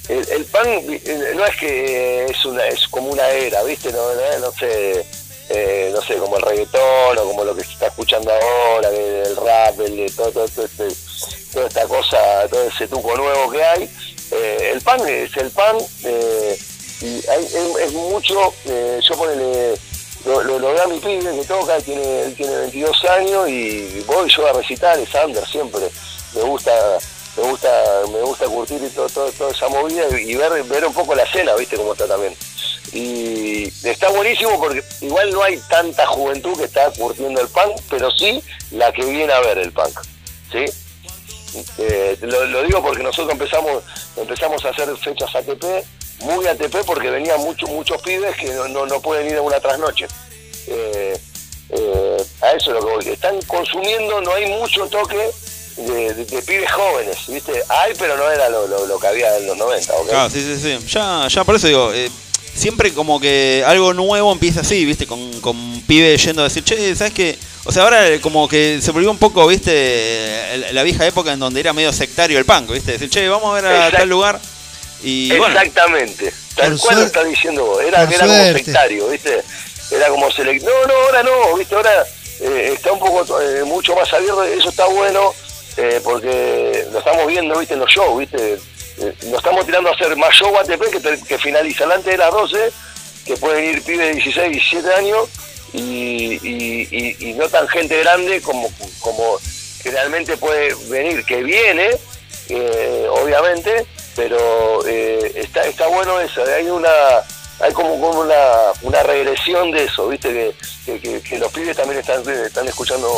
el, el punk eh, no es que es una es como una era, ¿viste? No, no, no sé, eh, no sé, como el reggaetón o como lo que se está escuchando ahora, el rap, el, todo, todo, todo este, toda esta cosa, todo ese tuco nuevo que hay. Eh, el punk es el punk eh, y hay- es, es mucho, eh, yo ponele, lo, lo, lo veo a mi pibe que toca, él tiene, él tiene 22 años y voy yo a recitales, Sander siempre, me gusta me gusta me gusta curtir y todo, todo- toda esa movida y ver ver un poco la escena viste cómo está también. Y está buenísimo porque igual no hay tanta juventud que está curtiendo el punk pero sí la que viene a ver el punk sí Eh, lo, digo porque nosotros empezamos empezamos a hacer fechas ATP muy ATP porque venían muchos muchos pibes que no, no, no pueden ir a una trasnoche. Eh, eh, a eso es lo que voy. Están consumiendo, no hay mucho toque de, de- de pibes jóvenes, ¿viste? Hay, pero no era lo, lo- lo que había en los 90, ¿ok? Claro, sí, sí, sí. Ya, ya por eso digo, eh, siempre como que algo nuevo empieza así, ¿viste? Con, con pibe yendo a decir, che, ¿sabes qué? O sea, ahora como que se volvió un poco, ¿viste? La vieja época en donde era medio sectario el punk, ¿viste? Decir, che, vamos a ver a Exact- tal lugar. Y bueno, Exactamente, tal Por cual lo suerte- está diciendo vos. Era, era como sectario, ¿viste? Era como select... No, no, ahora no, ¿viste? Ahora eh, está un poco, eh, mucho más abierto, eso está bueno, eh, porque lo estamos viendo, ¿viste? En los shows, ¿viste? Eh, nos estamos tirando a hacer más show ATP que, te- que antes de las 12, que pueden ir pibes de 16, 17 años, y, no tan gente grande como, como generalmente puede venir, que viene, eh, obviamente, pero eh, está está bueno eso, hay una hay como, como una, una regresión de eso, viste que, que, que- que los pibes también están están escuchando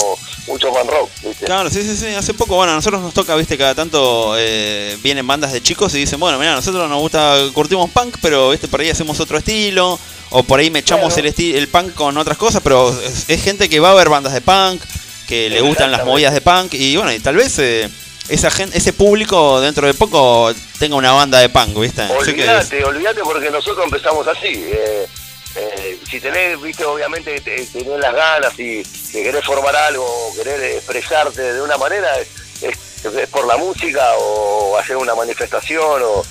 mucho fan rock, viste. Claro, sí, sí, sí. Hace poco, bueno, a nosotros nos toca, viste, cada tanto eh, vienen bandas de chicos y dicen, bueno, mira, nosotros nos gusta, curtimos punk, pero viste, por ahí hacemos otro estilo, o por ahí me echamos Claro. el, el punk con otras cosas, pero es, es gente que va a ver bandas de punk, que le gustan las movidas de punk, y bueno, y tal vez eh, esa gente, ese público dentro de poco tenga una banda de punk, viste. Olvídate, olvídate porque nosotros empezamos así. eh, eh, si tenés, viste, obviamente te- tenés las ganas y que querés formar algo, querés expresarte de una manera, es, es por la música o hacer una manifestación o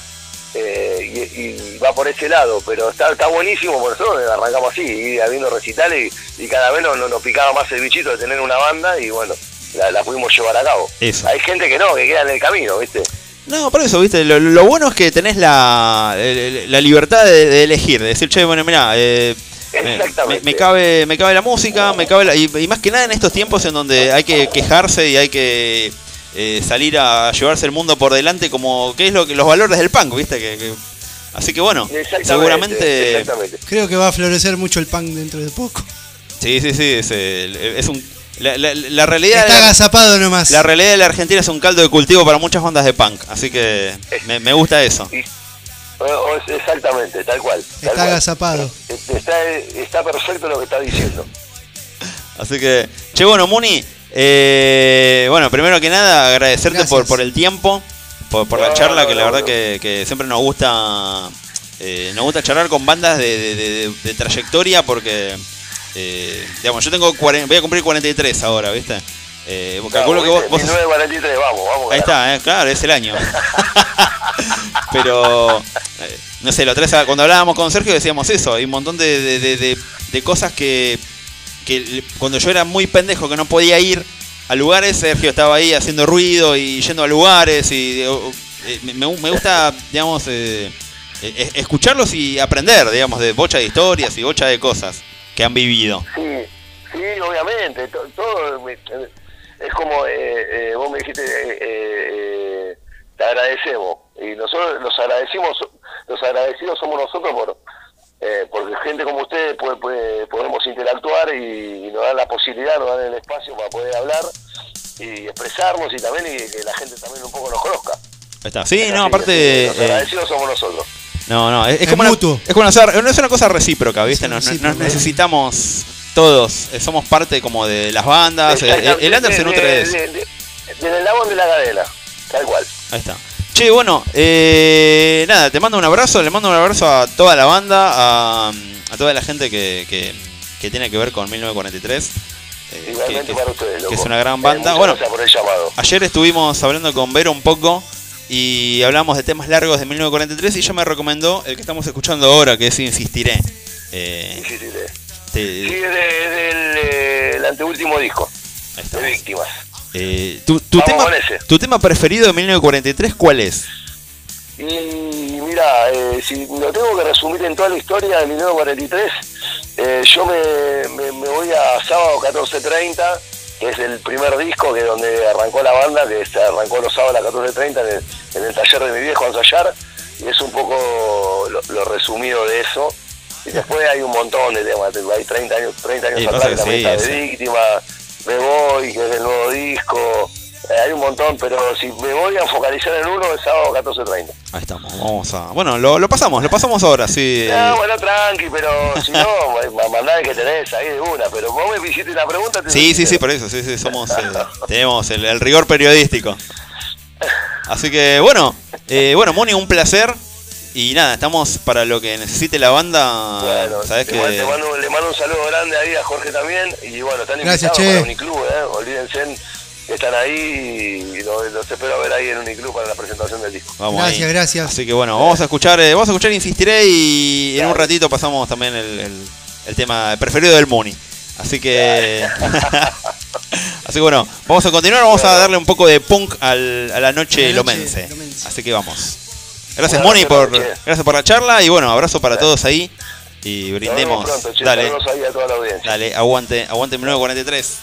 eh, y, y va por ese lado, pero está, está buenísimo, por nosotros arrancamos así, ir habiendo recitales y, y cada vez nos- nos picaba más el bichito de tener una banda y bueno, la, la pudimos llevar a cabo. Eso. Hay gente que no, que queda en el camino, ¿viste? No, por eso, viste, lo, lo bueno es que tenés la, la libertad de, de elegir, de decir, che, bueno, mira, eh, me, me- Exactamente. me cabe, me cabe la música, me cabe la- y, y más que nada en estos tiempos en donde hay que quejarse y hay que eh, salir a llevarse el mundo por delante como que es lo que los valores del punk, viste, que, que- así que bueno, Exactamente, seguramente, Exactamente. Creo que va a florecer mucho el punk dentro de poco. sí, sí, sí, es, es un, la, la- la realidad, Está la, agazapado nomás. la realidad de la Argentina es un caldo de cultivo para muchas bandas de punk, así que me, me gusta eso. Exactamente, tal cual. tal Está agazapado. Está, está perfecto lo que está diciendo. Así que, che, bueno, Muni, eh, bueno, primero que nada, agradecerte Gracias. por, por el tiempo, por, por la charla, no, que la verdad no. que, que siempre nos gusta eh, nos gusta charlar con bandas de, de- de- de trayectoria porque, eh, digamos, yo tengo 40 voy a cumplir 43 ahora, ¿viste? Eh, calculo que vos, vos- 1943, vamos, vamos. Ahí está, eh, claro, es el año. Pero, eh, no sé, la otra cuando hablábamos con Sergio decíamos eso, hay un montón de, de- de- cosas que, que cuando yo era muy pendejo que no podía ir a lugares, Sergio estaba ahí haciendo ruido y yendo a lugares y eh, me, me gusta, digamos, eh, eh, escucharlos y aprender, digamos, de bocha de historias y bocha de cosas que han vivido. Sí, sí, obviamente. to- Todo, eh, es como eh, eh, vos me dijiste, eh, eh, te agradecemos. Y nosotros los agradecimos, los agradecidos somos nosotros por porque gente como ustedes puede, puede- podemos interactuar y, y nos dan la posibilidad, nos dan el espacio para poder hablar y expresarnos y también y que la gente también un poco nos conozca. Está. Sí, Así no, aparte... Los agradecidos somos nosotros. No, no, es, es Es como una, mutuo. es como una, no es una cosa recíproca, ¿viste? Nos, necesitamos todos, eh, somos parte como de las bandas, eh, el, el under se nutre de eso. de- de- Del eslabón de la cadena, tal cual. Ahí está. Che, bueno, eh, nada, te mando un abrazo, le mando un abrazo a toda la banda, a, a toda la gente que, que, que tiene que ver con 1943. eh, que- Igualmente que- para ustedes, loco. que es una gran Eh, banda. Bueno, por el. Ayer estuvimos hablando con Vero un poco y hablamos de temas largos de 1943 y ella me recomendó el que estamos escuchando ahora, que es Insistiré. Eh, Sí, sí, sí. te- Sí, es de- del eh, el anteúltimo disco de. Víctimas. Eh, tu, tu tema, con ese. ¿Tu tema preferido de 1943 cuál es? Y mira, eh, si lo tengo que resumir en toda la historia de 1943, eh, yo me, me- me voy a sábado 14.30, que es el primer disco que donde arrancó la banda, que se arrancó los sábados a las 14.30 en el, en el taller de mi viejo a ensayar, y es un poco lo, lo resumido de eso. Y después hay un montón de temas, hay 30 años, 30 años atrás también sí, de ese. víctima, Me Voy, que es el nuevo disco, eh, hay un montón, pero si me voy a focalizar en uno, es sábado 14.30. Ahí estamos, vamos a... Bueno, lo, lo pasamos, lo pasamos ahora, sí. Ah, bueno, tranqui, pero si no, ma- mandá el que tenés ahí de una. Pero vos me hiciste una pregunta. te Sí, sí, sí, por eso, sí, sí, somos, eh, tenemos el, el rigor periodístico. Así que, bueno, eh, bueno, Moni, un placer. Y nada, estamos para lo que necesite la banda. Bueno, Sabes le, que. mando- le mando, le mando un saludo grande ahí a Jorge también. Y bueno, están Gracias, invitados che. para Uniclub, ¿eh? Olvídense que están ahí y los, los espero ver ahí en Uniclub para la presentación del disco. Vamos Gracias, ahí. gracias. Así que bueno, vamos a escuchar, eh, vamos a escuchar Insistiré y en un ratito pasamos también el, el- el tema preferido del Muni. Así que. Así que bueno, vamos a continuar, vamos a darle un poco de punk al- a la noche la noche lomense. lomense. Así que vamos. Gracias Bueno, Moni por, gracias. gracias por la charla y bueno, abrazo para todos ahí y brindemos. pronto, che. Dale, ahí a toda la audiencia. dale, aguante, aguante 1943.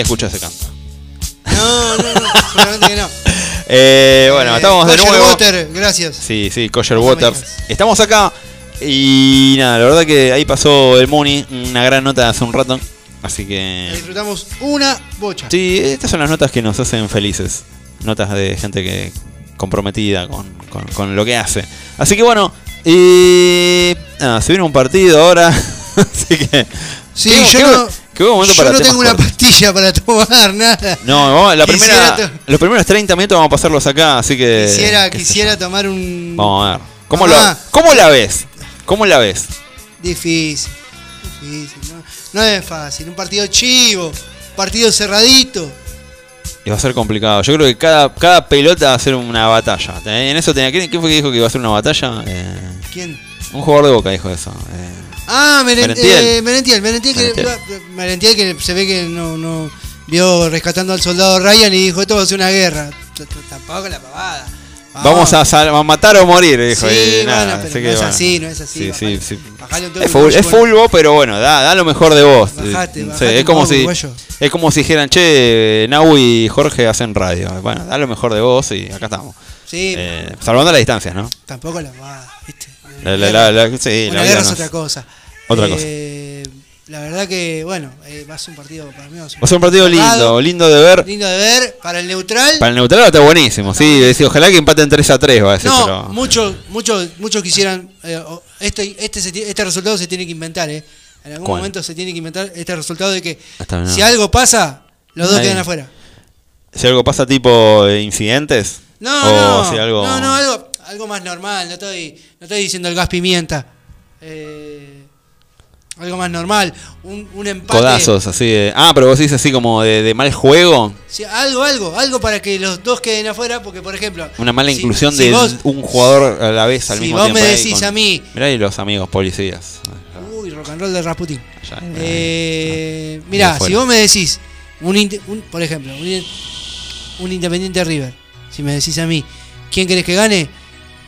Nadie escucha ese canto. No, no, no, seguramente que no. Eh, bueno, Eh, estamos de nuevo. Water, gracias. Sí, sí, Kosher Waters. digas. Estamos acá y nada, la verdad que ahí pasó el Mooney, una gran nota hace un rato. Así que. Disfrutamos una bocha. Sí, estas son las notas que nos hacen felices. Notas de gente que comprometida con, con- con lo que hace. Así que bueno, y nada, se viene un partido ahora. así que. Sí, yo no, momento yo para no tengo una cortos. pastilla para tomar, nada. No, vamos- la primera, los primeros 30 minutos vamos a pasarlos acá, así que. Quisiera, quisiera tomar un. Vamos a ver. ¿Cómo, lo, ¿Cómo la ves? ¿Cómo la ves? Difícil. Difícil. No, no es fácil. Un partido chivo. Partido cerradito. Y va a ser complicado. Yo creo que cada, cada pelota va a ser una batalla. En eso tenía. ¿Quién, quién fue que dijo que iba a ser una batalla? Eh, ¿Quién? un jugador de boca dijo eso. Eh, Ah, Meren- eh, Merentiel. Merentiel, que, Merentiel. Merentiel que se ve que no, no vio rescatando al soldado Ryan y dijo: Esto va a ser una guerra. Tampoco la pavada. Vamos a, sal- a matar o morir, dijo. Sí, bueno, nada, pero no que es bueno. así, no es así, Sí, bajale. sí. Bajale un Es, full, uruguayo, es fulbo, pero bueno, da, da lo mejor de vos. Bajate, Eh, bajate es como si es como si dijeran, che, Nau y Jorge hacen radio. Bueno, da lo mejor de vos y acá estamos. Sí, Eh, salvando las distancias, ¿no? tampoco la pavada, ¿viste? La, la, la, la- sí, Una la vida guerra es otra cosa. Otra Eh, La verdad que, bueno, eh, va a ser un partido para mí. Va a ser un partido lindo, lindo de ver. Lindo de ver. Para el neutral. Para el neutral está buenísimo, sí. decir, ojalá que empaten 3 a 3, va a decir, no, pero. muchos muchos muchos quisieran. eh, este, este, este resultado se tiene que inventar, ¿eh? En algún ¿Cuál? momento se tiene que inventar este resultado de que no. si algo pasa, los dos Ahí. quedan afuera. Si algo pasa tipo incidentes. No, o no, si algo. no, no, algo, algo más normal. No estoy, no estoy diciendo el gas pimienta. Eh, algo más normal. Un, un empate. Codazos, así de. Ah, pero vos dices así como de, de mal juego. Sí, algo, algo, algo para que los dos queden afuera, porque por ejemplo... Una mala si- inclusión si de vos- un jugador a la vez al si mismo vos tiempo. me ahí decís con- a mí- Mirá ahí los amigos policías. Uy, rock and roll de Rasputin. Allá, Eh, ahí mirá, si vos me decís, un, por ejemplo, un, in- un Independiente River, si me decís a mí, ¿quién querés que gane?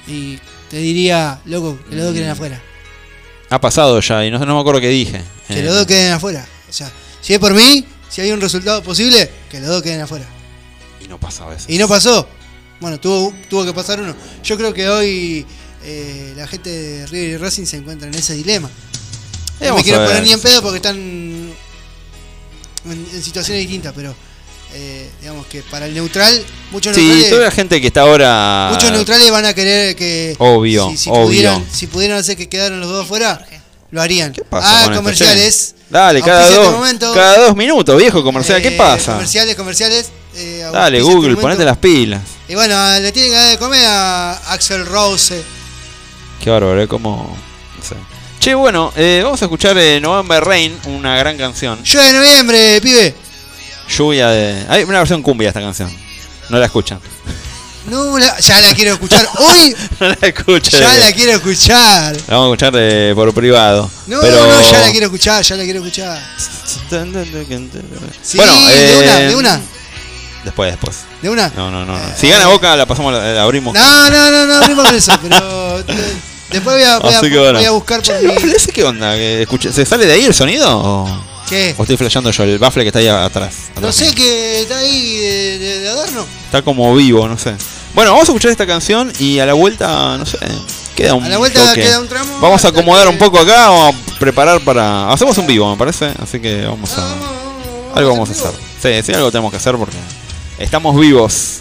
Y te diría, loco, que los dos queden afuera. Ha pasado ya y no, no me acuerdo qué dije. Que Eh, los dos queden afuera. O sea, si es por mí, si hay un resultado posible, que los dos queden afuera. Y no pasa a veces. Y no pasó. Bueno, tuvo, tuvo que pasar uno. Yo creo que hoy eh, la gente de River y Racing se encuentra en ese dilema. Eh, No me quiero poner ni en pedo porque están en, en situaciones distintas, pero eh, digamos que para el neutral, muchos Sí, neutrales, toda la gente que está ahora. muchos neutrales van a querer que Obvio, si, si obvio. pudieran si pudieran hacer que quedaran los dos afuera, lo harían. pasa ah, con esto, comerciales. Dale, cada este dos, momento. cada dos minutos, viejo comercial. ¿Qué Eh, pasa? Comerciales, comerciales. eh, Dale, este Google, momento. ponete las pilas. Y bueno, le tienen que dar de comer a Axel Rose. Qué bárbaro, ¿eh? Como. No sé. Che, bueno, eh, vamos a escuchar eh, November Rain, una gran canción. Yo de noviembre, pibe. Lluvia de. Hay una versión cumbia de esta canción. No la escuchan. No, la- ya la quiero escuchar. Hoy no la escuchan. ya la quiero escuchar. La vamos a escuchar eh, por privado. No, pero... no, ya la quiero escuchar, ya la quiero escuchar. Sí, bueno, de una, eh, de una, Después, después. de una. No, no, no. no. Si gana Boca, la pasamos, la, abrimos. No, no, no, no, abrimos con eso, pero eh, después voy a, voy a- Así que bueno. voy a buscar por Che, mi... ¿el ¿Ese qué onda? ¿Que escuché- ¿Se sale de ahí el sonido? ¿O, ¿Qué? o estoy flasheando yo? El baffle que está ahí atrás. No sé qué está ahí de, de- de adorno. Está como vivo, no sé. Bueno, vamos a escuchar esta canción y a la vuelta, no sé, queda un A la vuelta toque. queda un tramo Vamos a acomodar que- un poco acá, vamos a preparar para... Hacemos un vivo, me parece, así que vamos a... Algo vamos a hacer. Sí, sí, algo tenemos que hacer porque estamos vivos.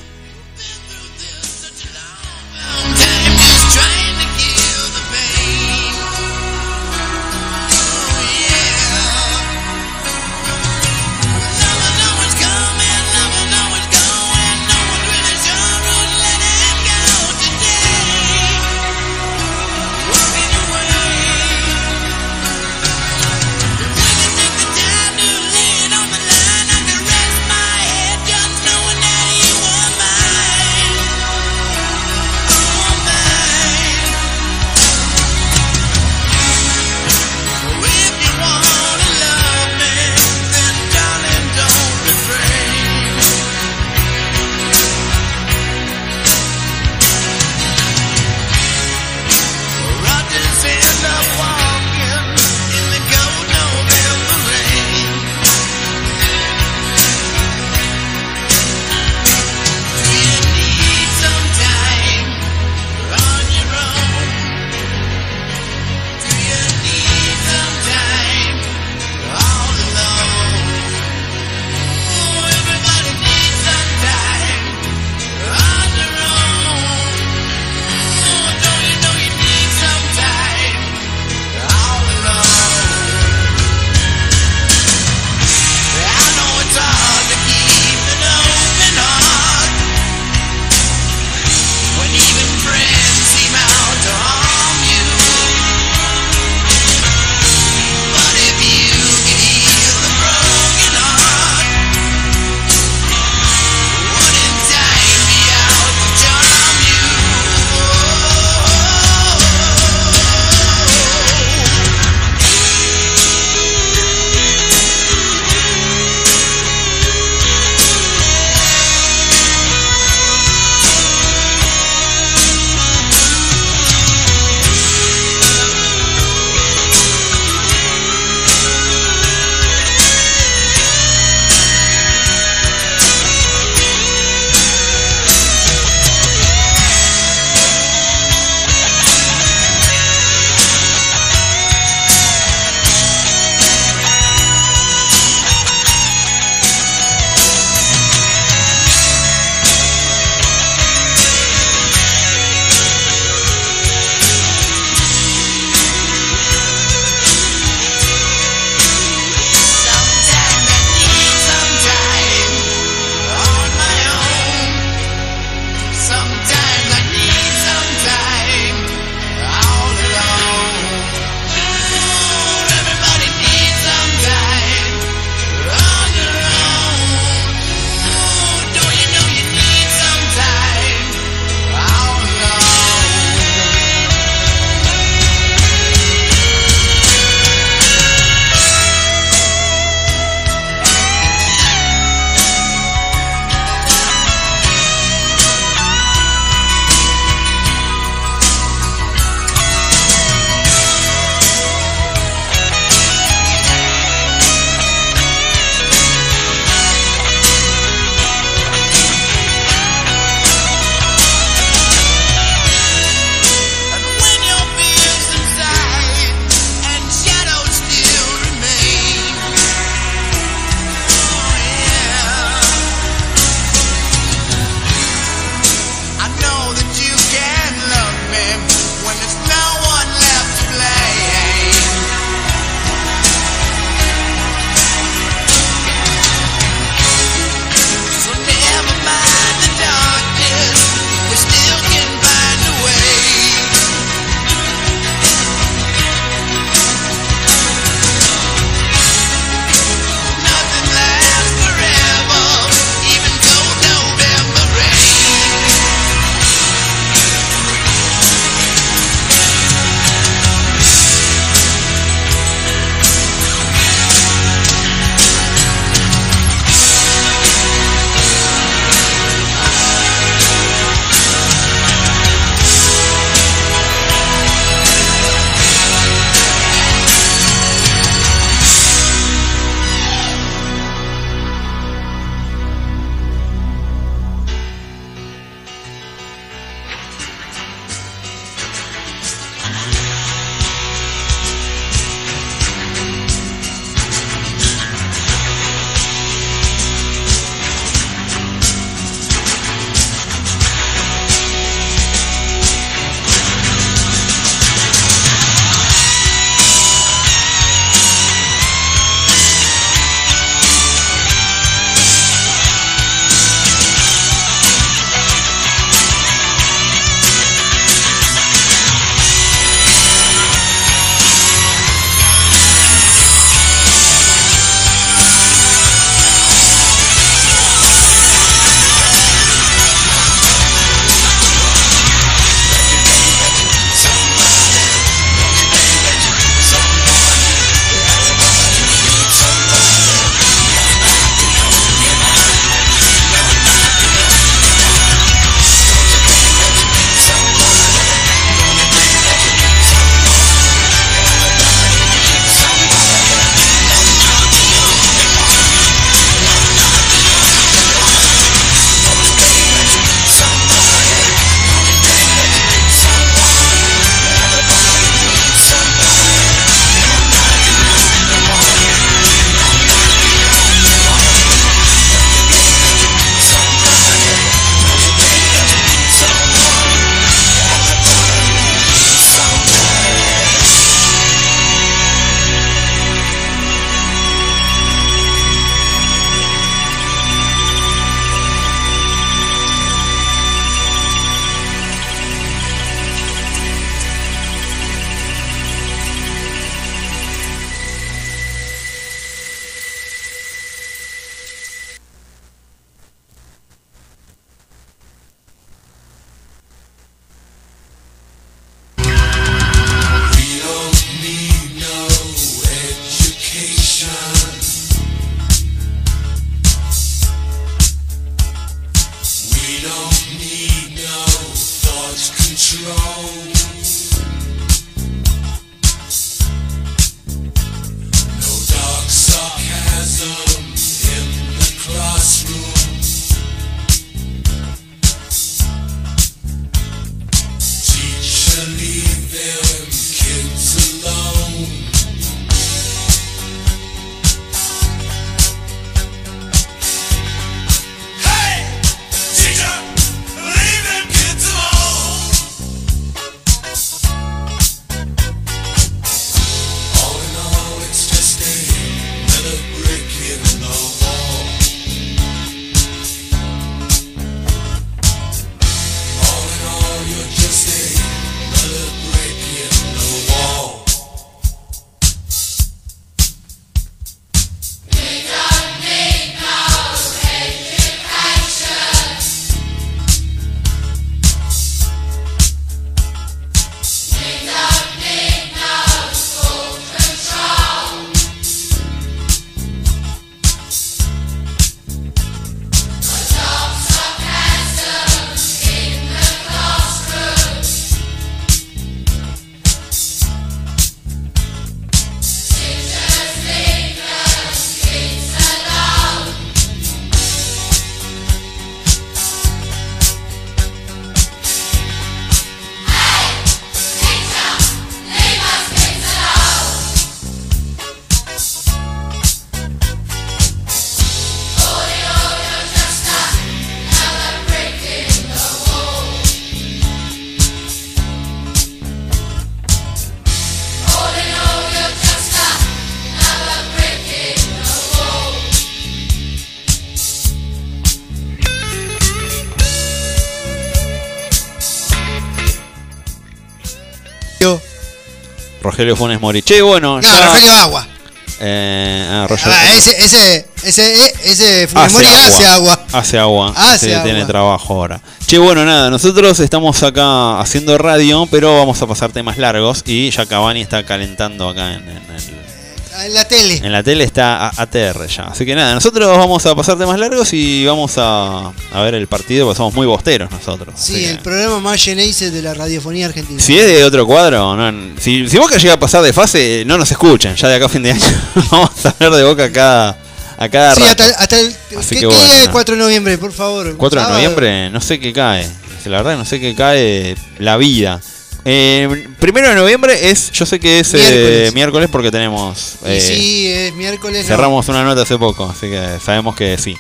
Rogelio Funes Mori. Che, bueno, No, ya- Rogelio Agua. eh, ah, Ah, ese, ese, ese, eh, ese Funes Mori hace agua. Hace agua. Hace agua. Tiene trabajo ahora. Che, bueno, nada, nosotros estamos acá haciendo radio, pero vamos a pasar temas largos y ya Cavani está calentando acá en, en el- En la tele. en la tele, está a- ATR ya. Así que nada, nosotros vamos a pasar temas largos y vamos a, a ver el partido, porque somos muy bosteros nosotros. Sí, Así que- el programa más Geneise de la radiofonía argentina. Si es de otro cuadro, no, si, si Boca llega a pasar de fase, no nos escuchan. Ya de acá a fin de año vamos a hablar de Boca cada, a cada Sí, rato. hasta, hasta el. Así ¿Qué, que qué bueno, día es el nada. 4 de noviembre, por favor? 4 de noviembre, no sé qué cae. La verdad, no sé qué cae la vida. Eh, primero de noviembre es, yo sé que es eh, Miércoles. porque tenemos. Eh, sí, es miércoles. no. cerramos una nota hace poco, así que sabemos que sí.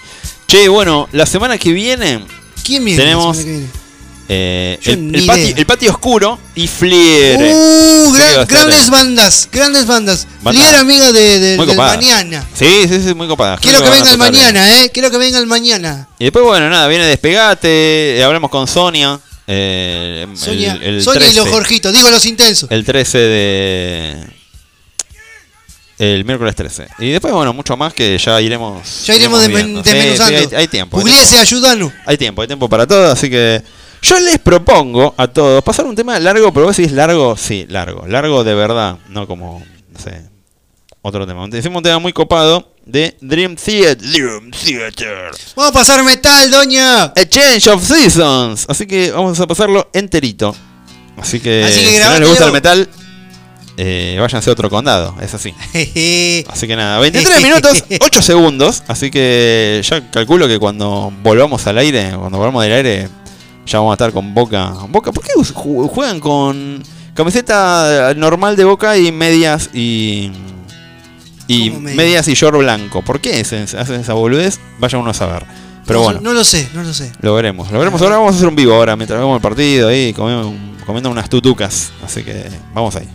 Che, bueno, la semana que viene ¿Quién viene? la tenemos que viene? eh, el, patio, idea. el patio oscuro y Fliere. Uh, gran- grandes bandas, grandes bandas. Banda- Flier amiga de, del mañana. Sí, sí, sí, muy copada. Quiero que venga el mañana, eh. Quiero que venga el mañana. Y después, bueno, nada, viene Despegate, eh, hablamos con Sonia. Eh, el, el y 13, los Jorgitos, digo los intensos. El 13 de. El miércoles 13. Y después, bueno, mucho más que ya iremos. Ya iremos viendo. desmen- Sí, desmenuzando. sí, hay, hay tiempo. hay Pugliese, tiempo. ayúdanos. Hay tiempo, hay tiempo para todo, así que. Yo les propongo a todos pasar un tema largo, pero vos decís largo, sí, largo. Largo de verdad, no como, no sé, otro tema. Hicimos un tema muy copado de Dream Theater. Dream Theater. Vamos a pasar metal, doña. A Change of Seasons. Así que vamos a pasarlo enterito. Así que, Así que si no les gusta el metal, eh, váyanse a otro condado. Es así. Así que nada, 23 minutos, 8 segundos. Así que ya calculo que cuando volvamos al aire, cuando volvamos del aire, ya vamos a estar con Boca. Boca ¿Por qué juegan con camiseta normal de Boca y medias y. Y ¿Cómo medias? medias y short blanco. ¿Por qué hacen, hacen esa boludez? Vaya uno a saber. Pero no, bueno. No lo sé, no lo sé. Lo veremos, lo veremos. Ahora vamos a hacer un vivo ahora mientras vemos el partido ahí, comiendo, comiendo unas tutucas. Así que vamos ahí.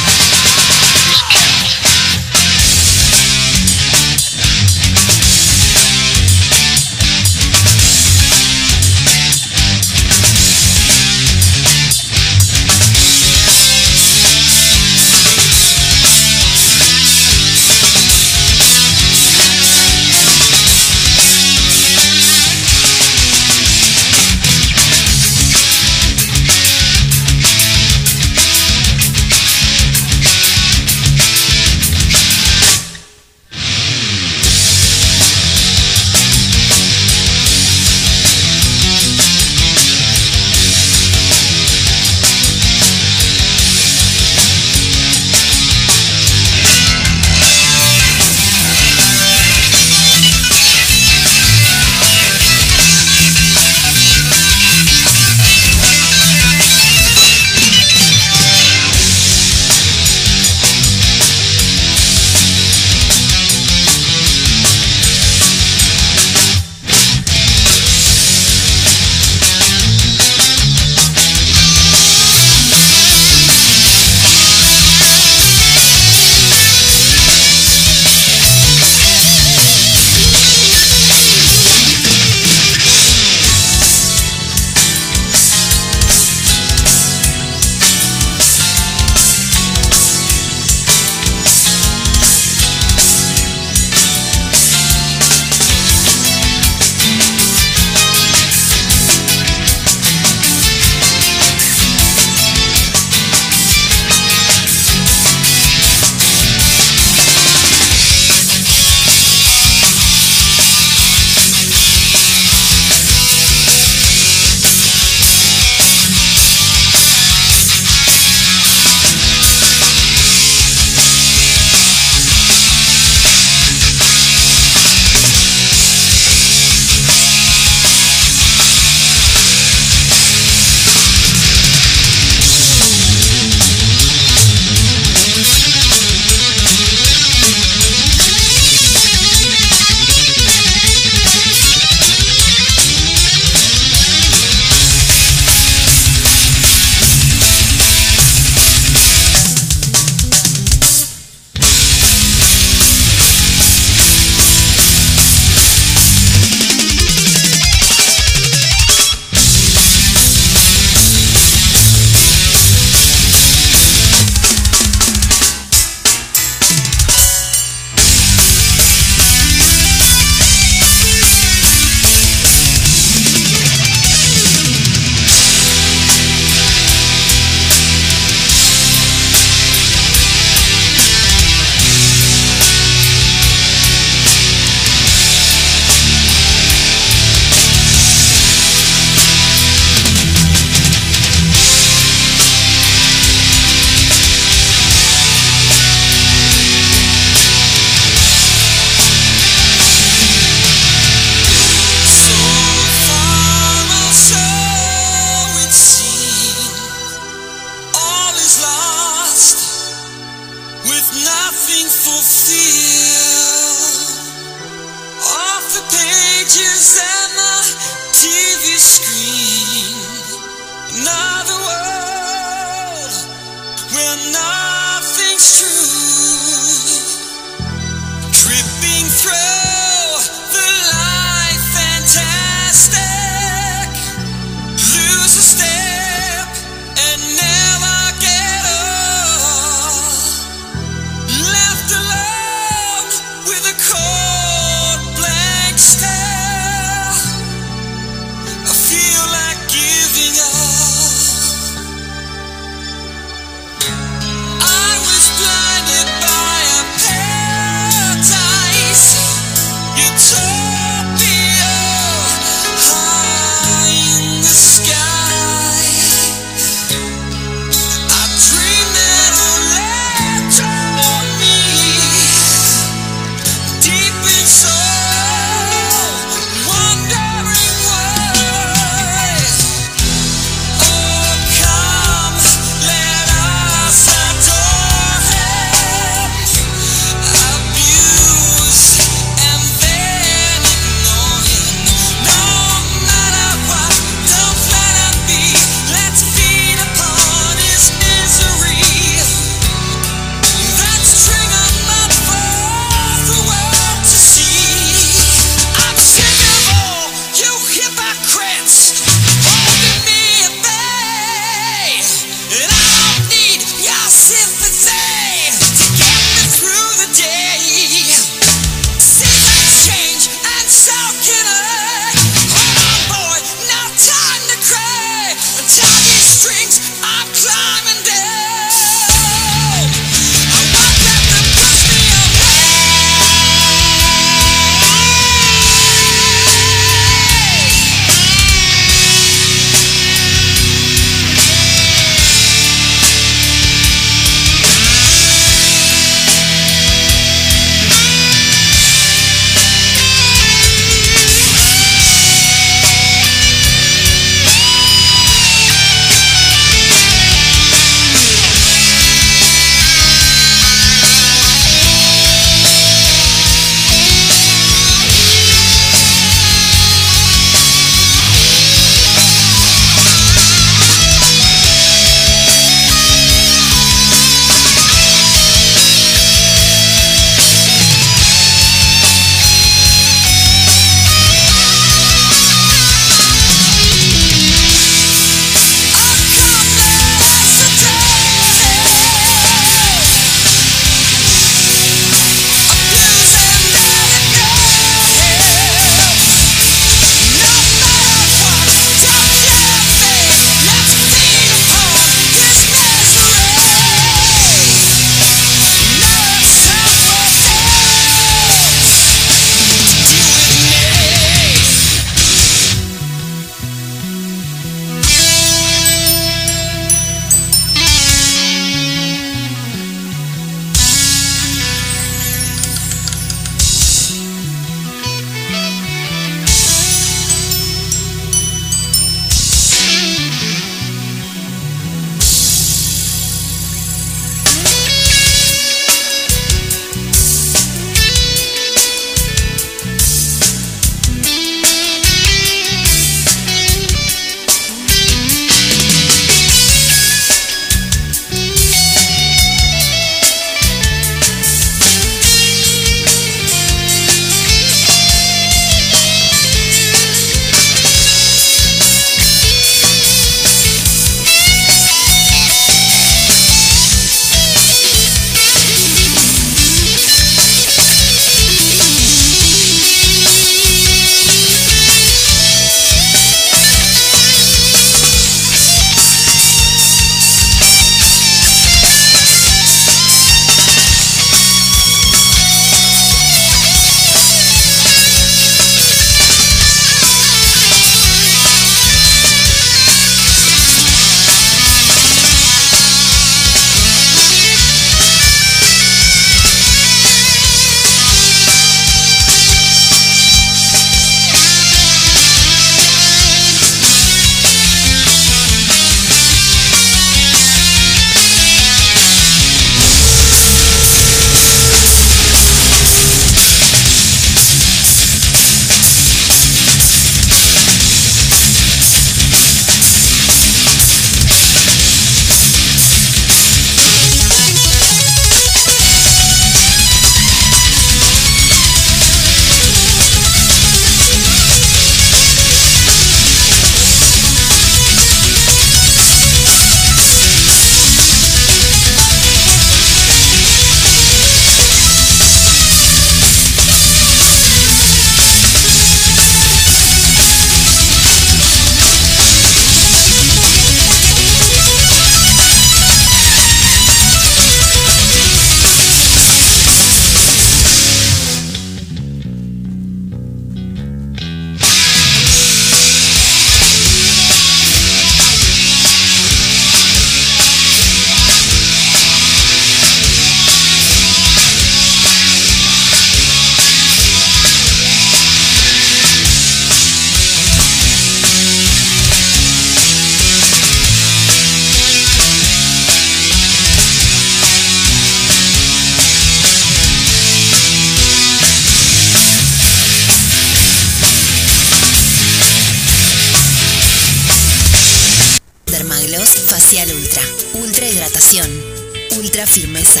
Ultra firmeza.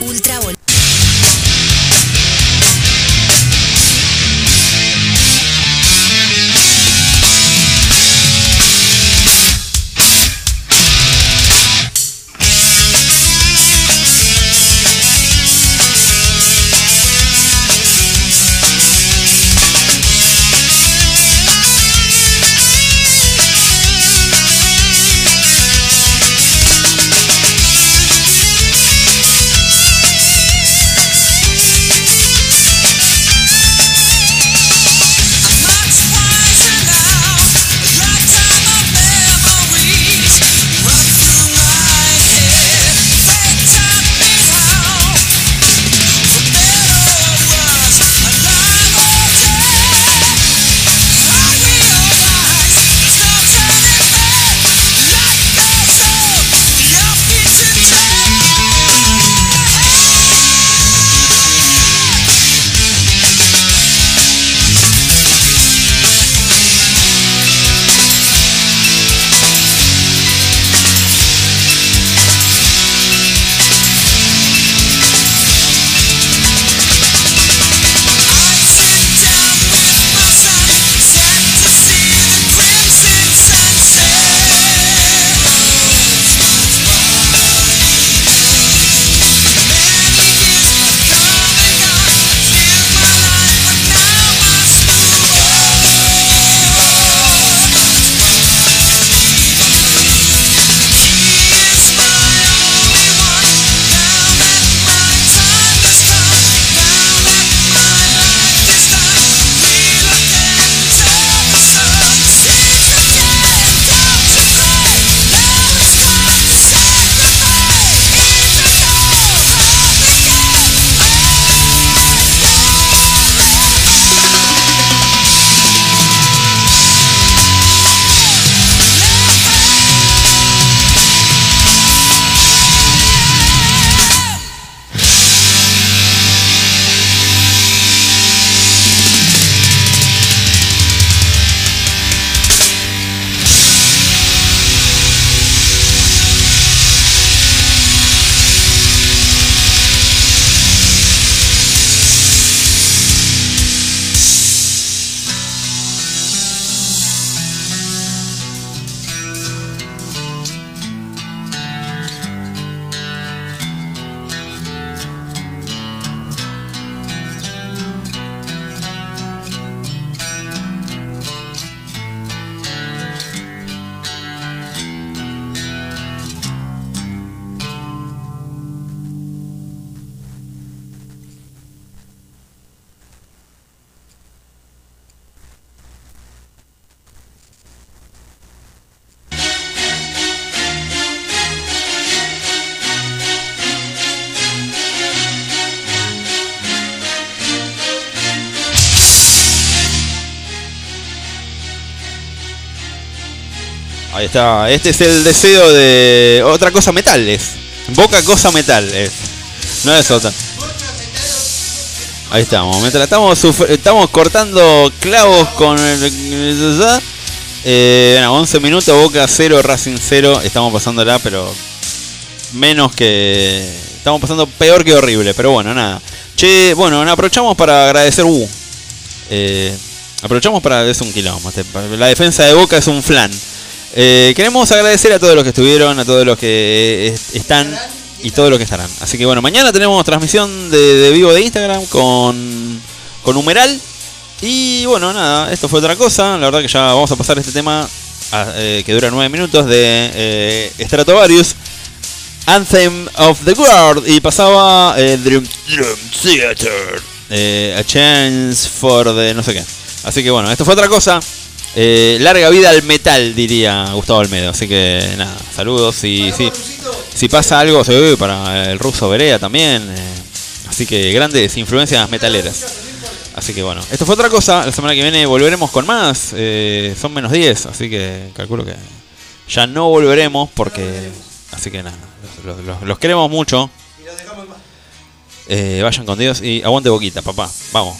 Ultra Ahí está. Este es el deseo de otra cosa metal. Es. Boca cosa metal. Es. No es otra. Ahí estamos. Mientras estamos, estamos cortando clavos con el. Eh, bueno, 11 minutos, Boca 0, Racing 0. Estamos pasándola, pero menos que. Estamos pasando peor que horrible, pero bueno, nada. Che, bueno, aprovechamos para agradecer. Uh, eh, aprovechamos para. Es un quilombo. este, La defensa de Boca es un flan. Eh, queremos agradecer a todos los que estuvieron, a todos los que eh, est- están y todos los que estarán. Así que bueno, mañana tenemos transmisión de, de vivo de Instagram con, con numeral. Y bueno, nada, esto fue otra cosa. La verdad que ya vamos a pasar este tema a- eh, que dura nueve minutos de eh, Stratovarius. Anthem of the World y pasaba eh, Dream, Dream Theater. eh, a Chance for the no sé qué. Así que bueno, esto fue otra cosa. Eh, larga vida al metal, diría Gustavo Almedo. Así que nada, saludos y si pasa algo, se ve para el ruso Berea también. eh, así que grandes influencias metaleras. Así que bueno, esto fue otra cosa. La semana que viene volveremos con más. eh, son menos 10, así que calculo que ya no volveremos porque... Así que nada, los, los- los queremos mucho. Vayan con Dios y aguante boquita, papá. Vamos.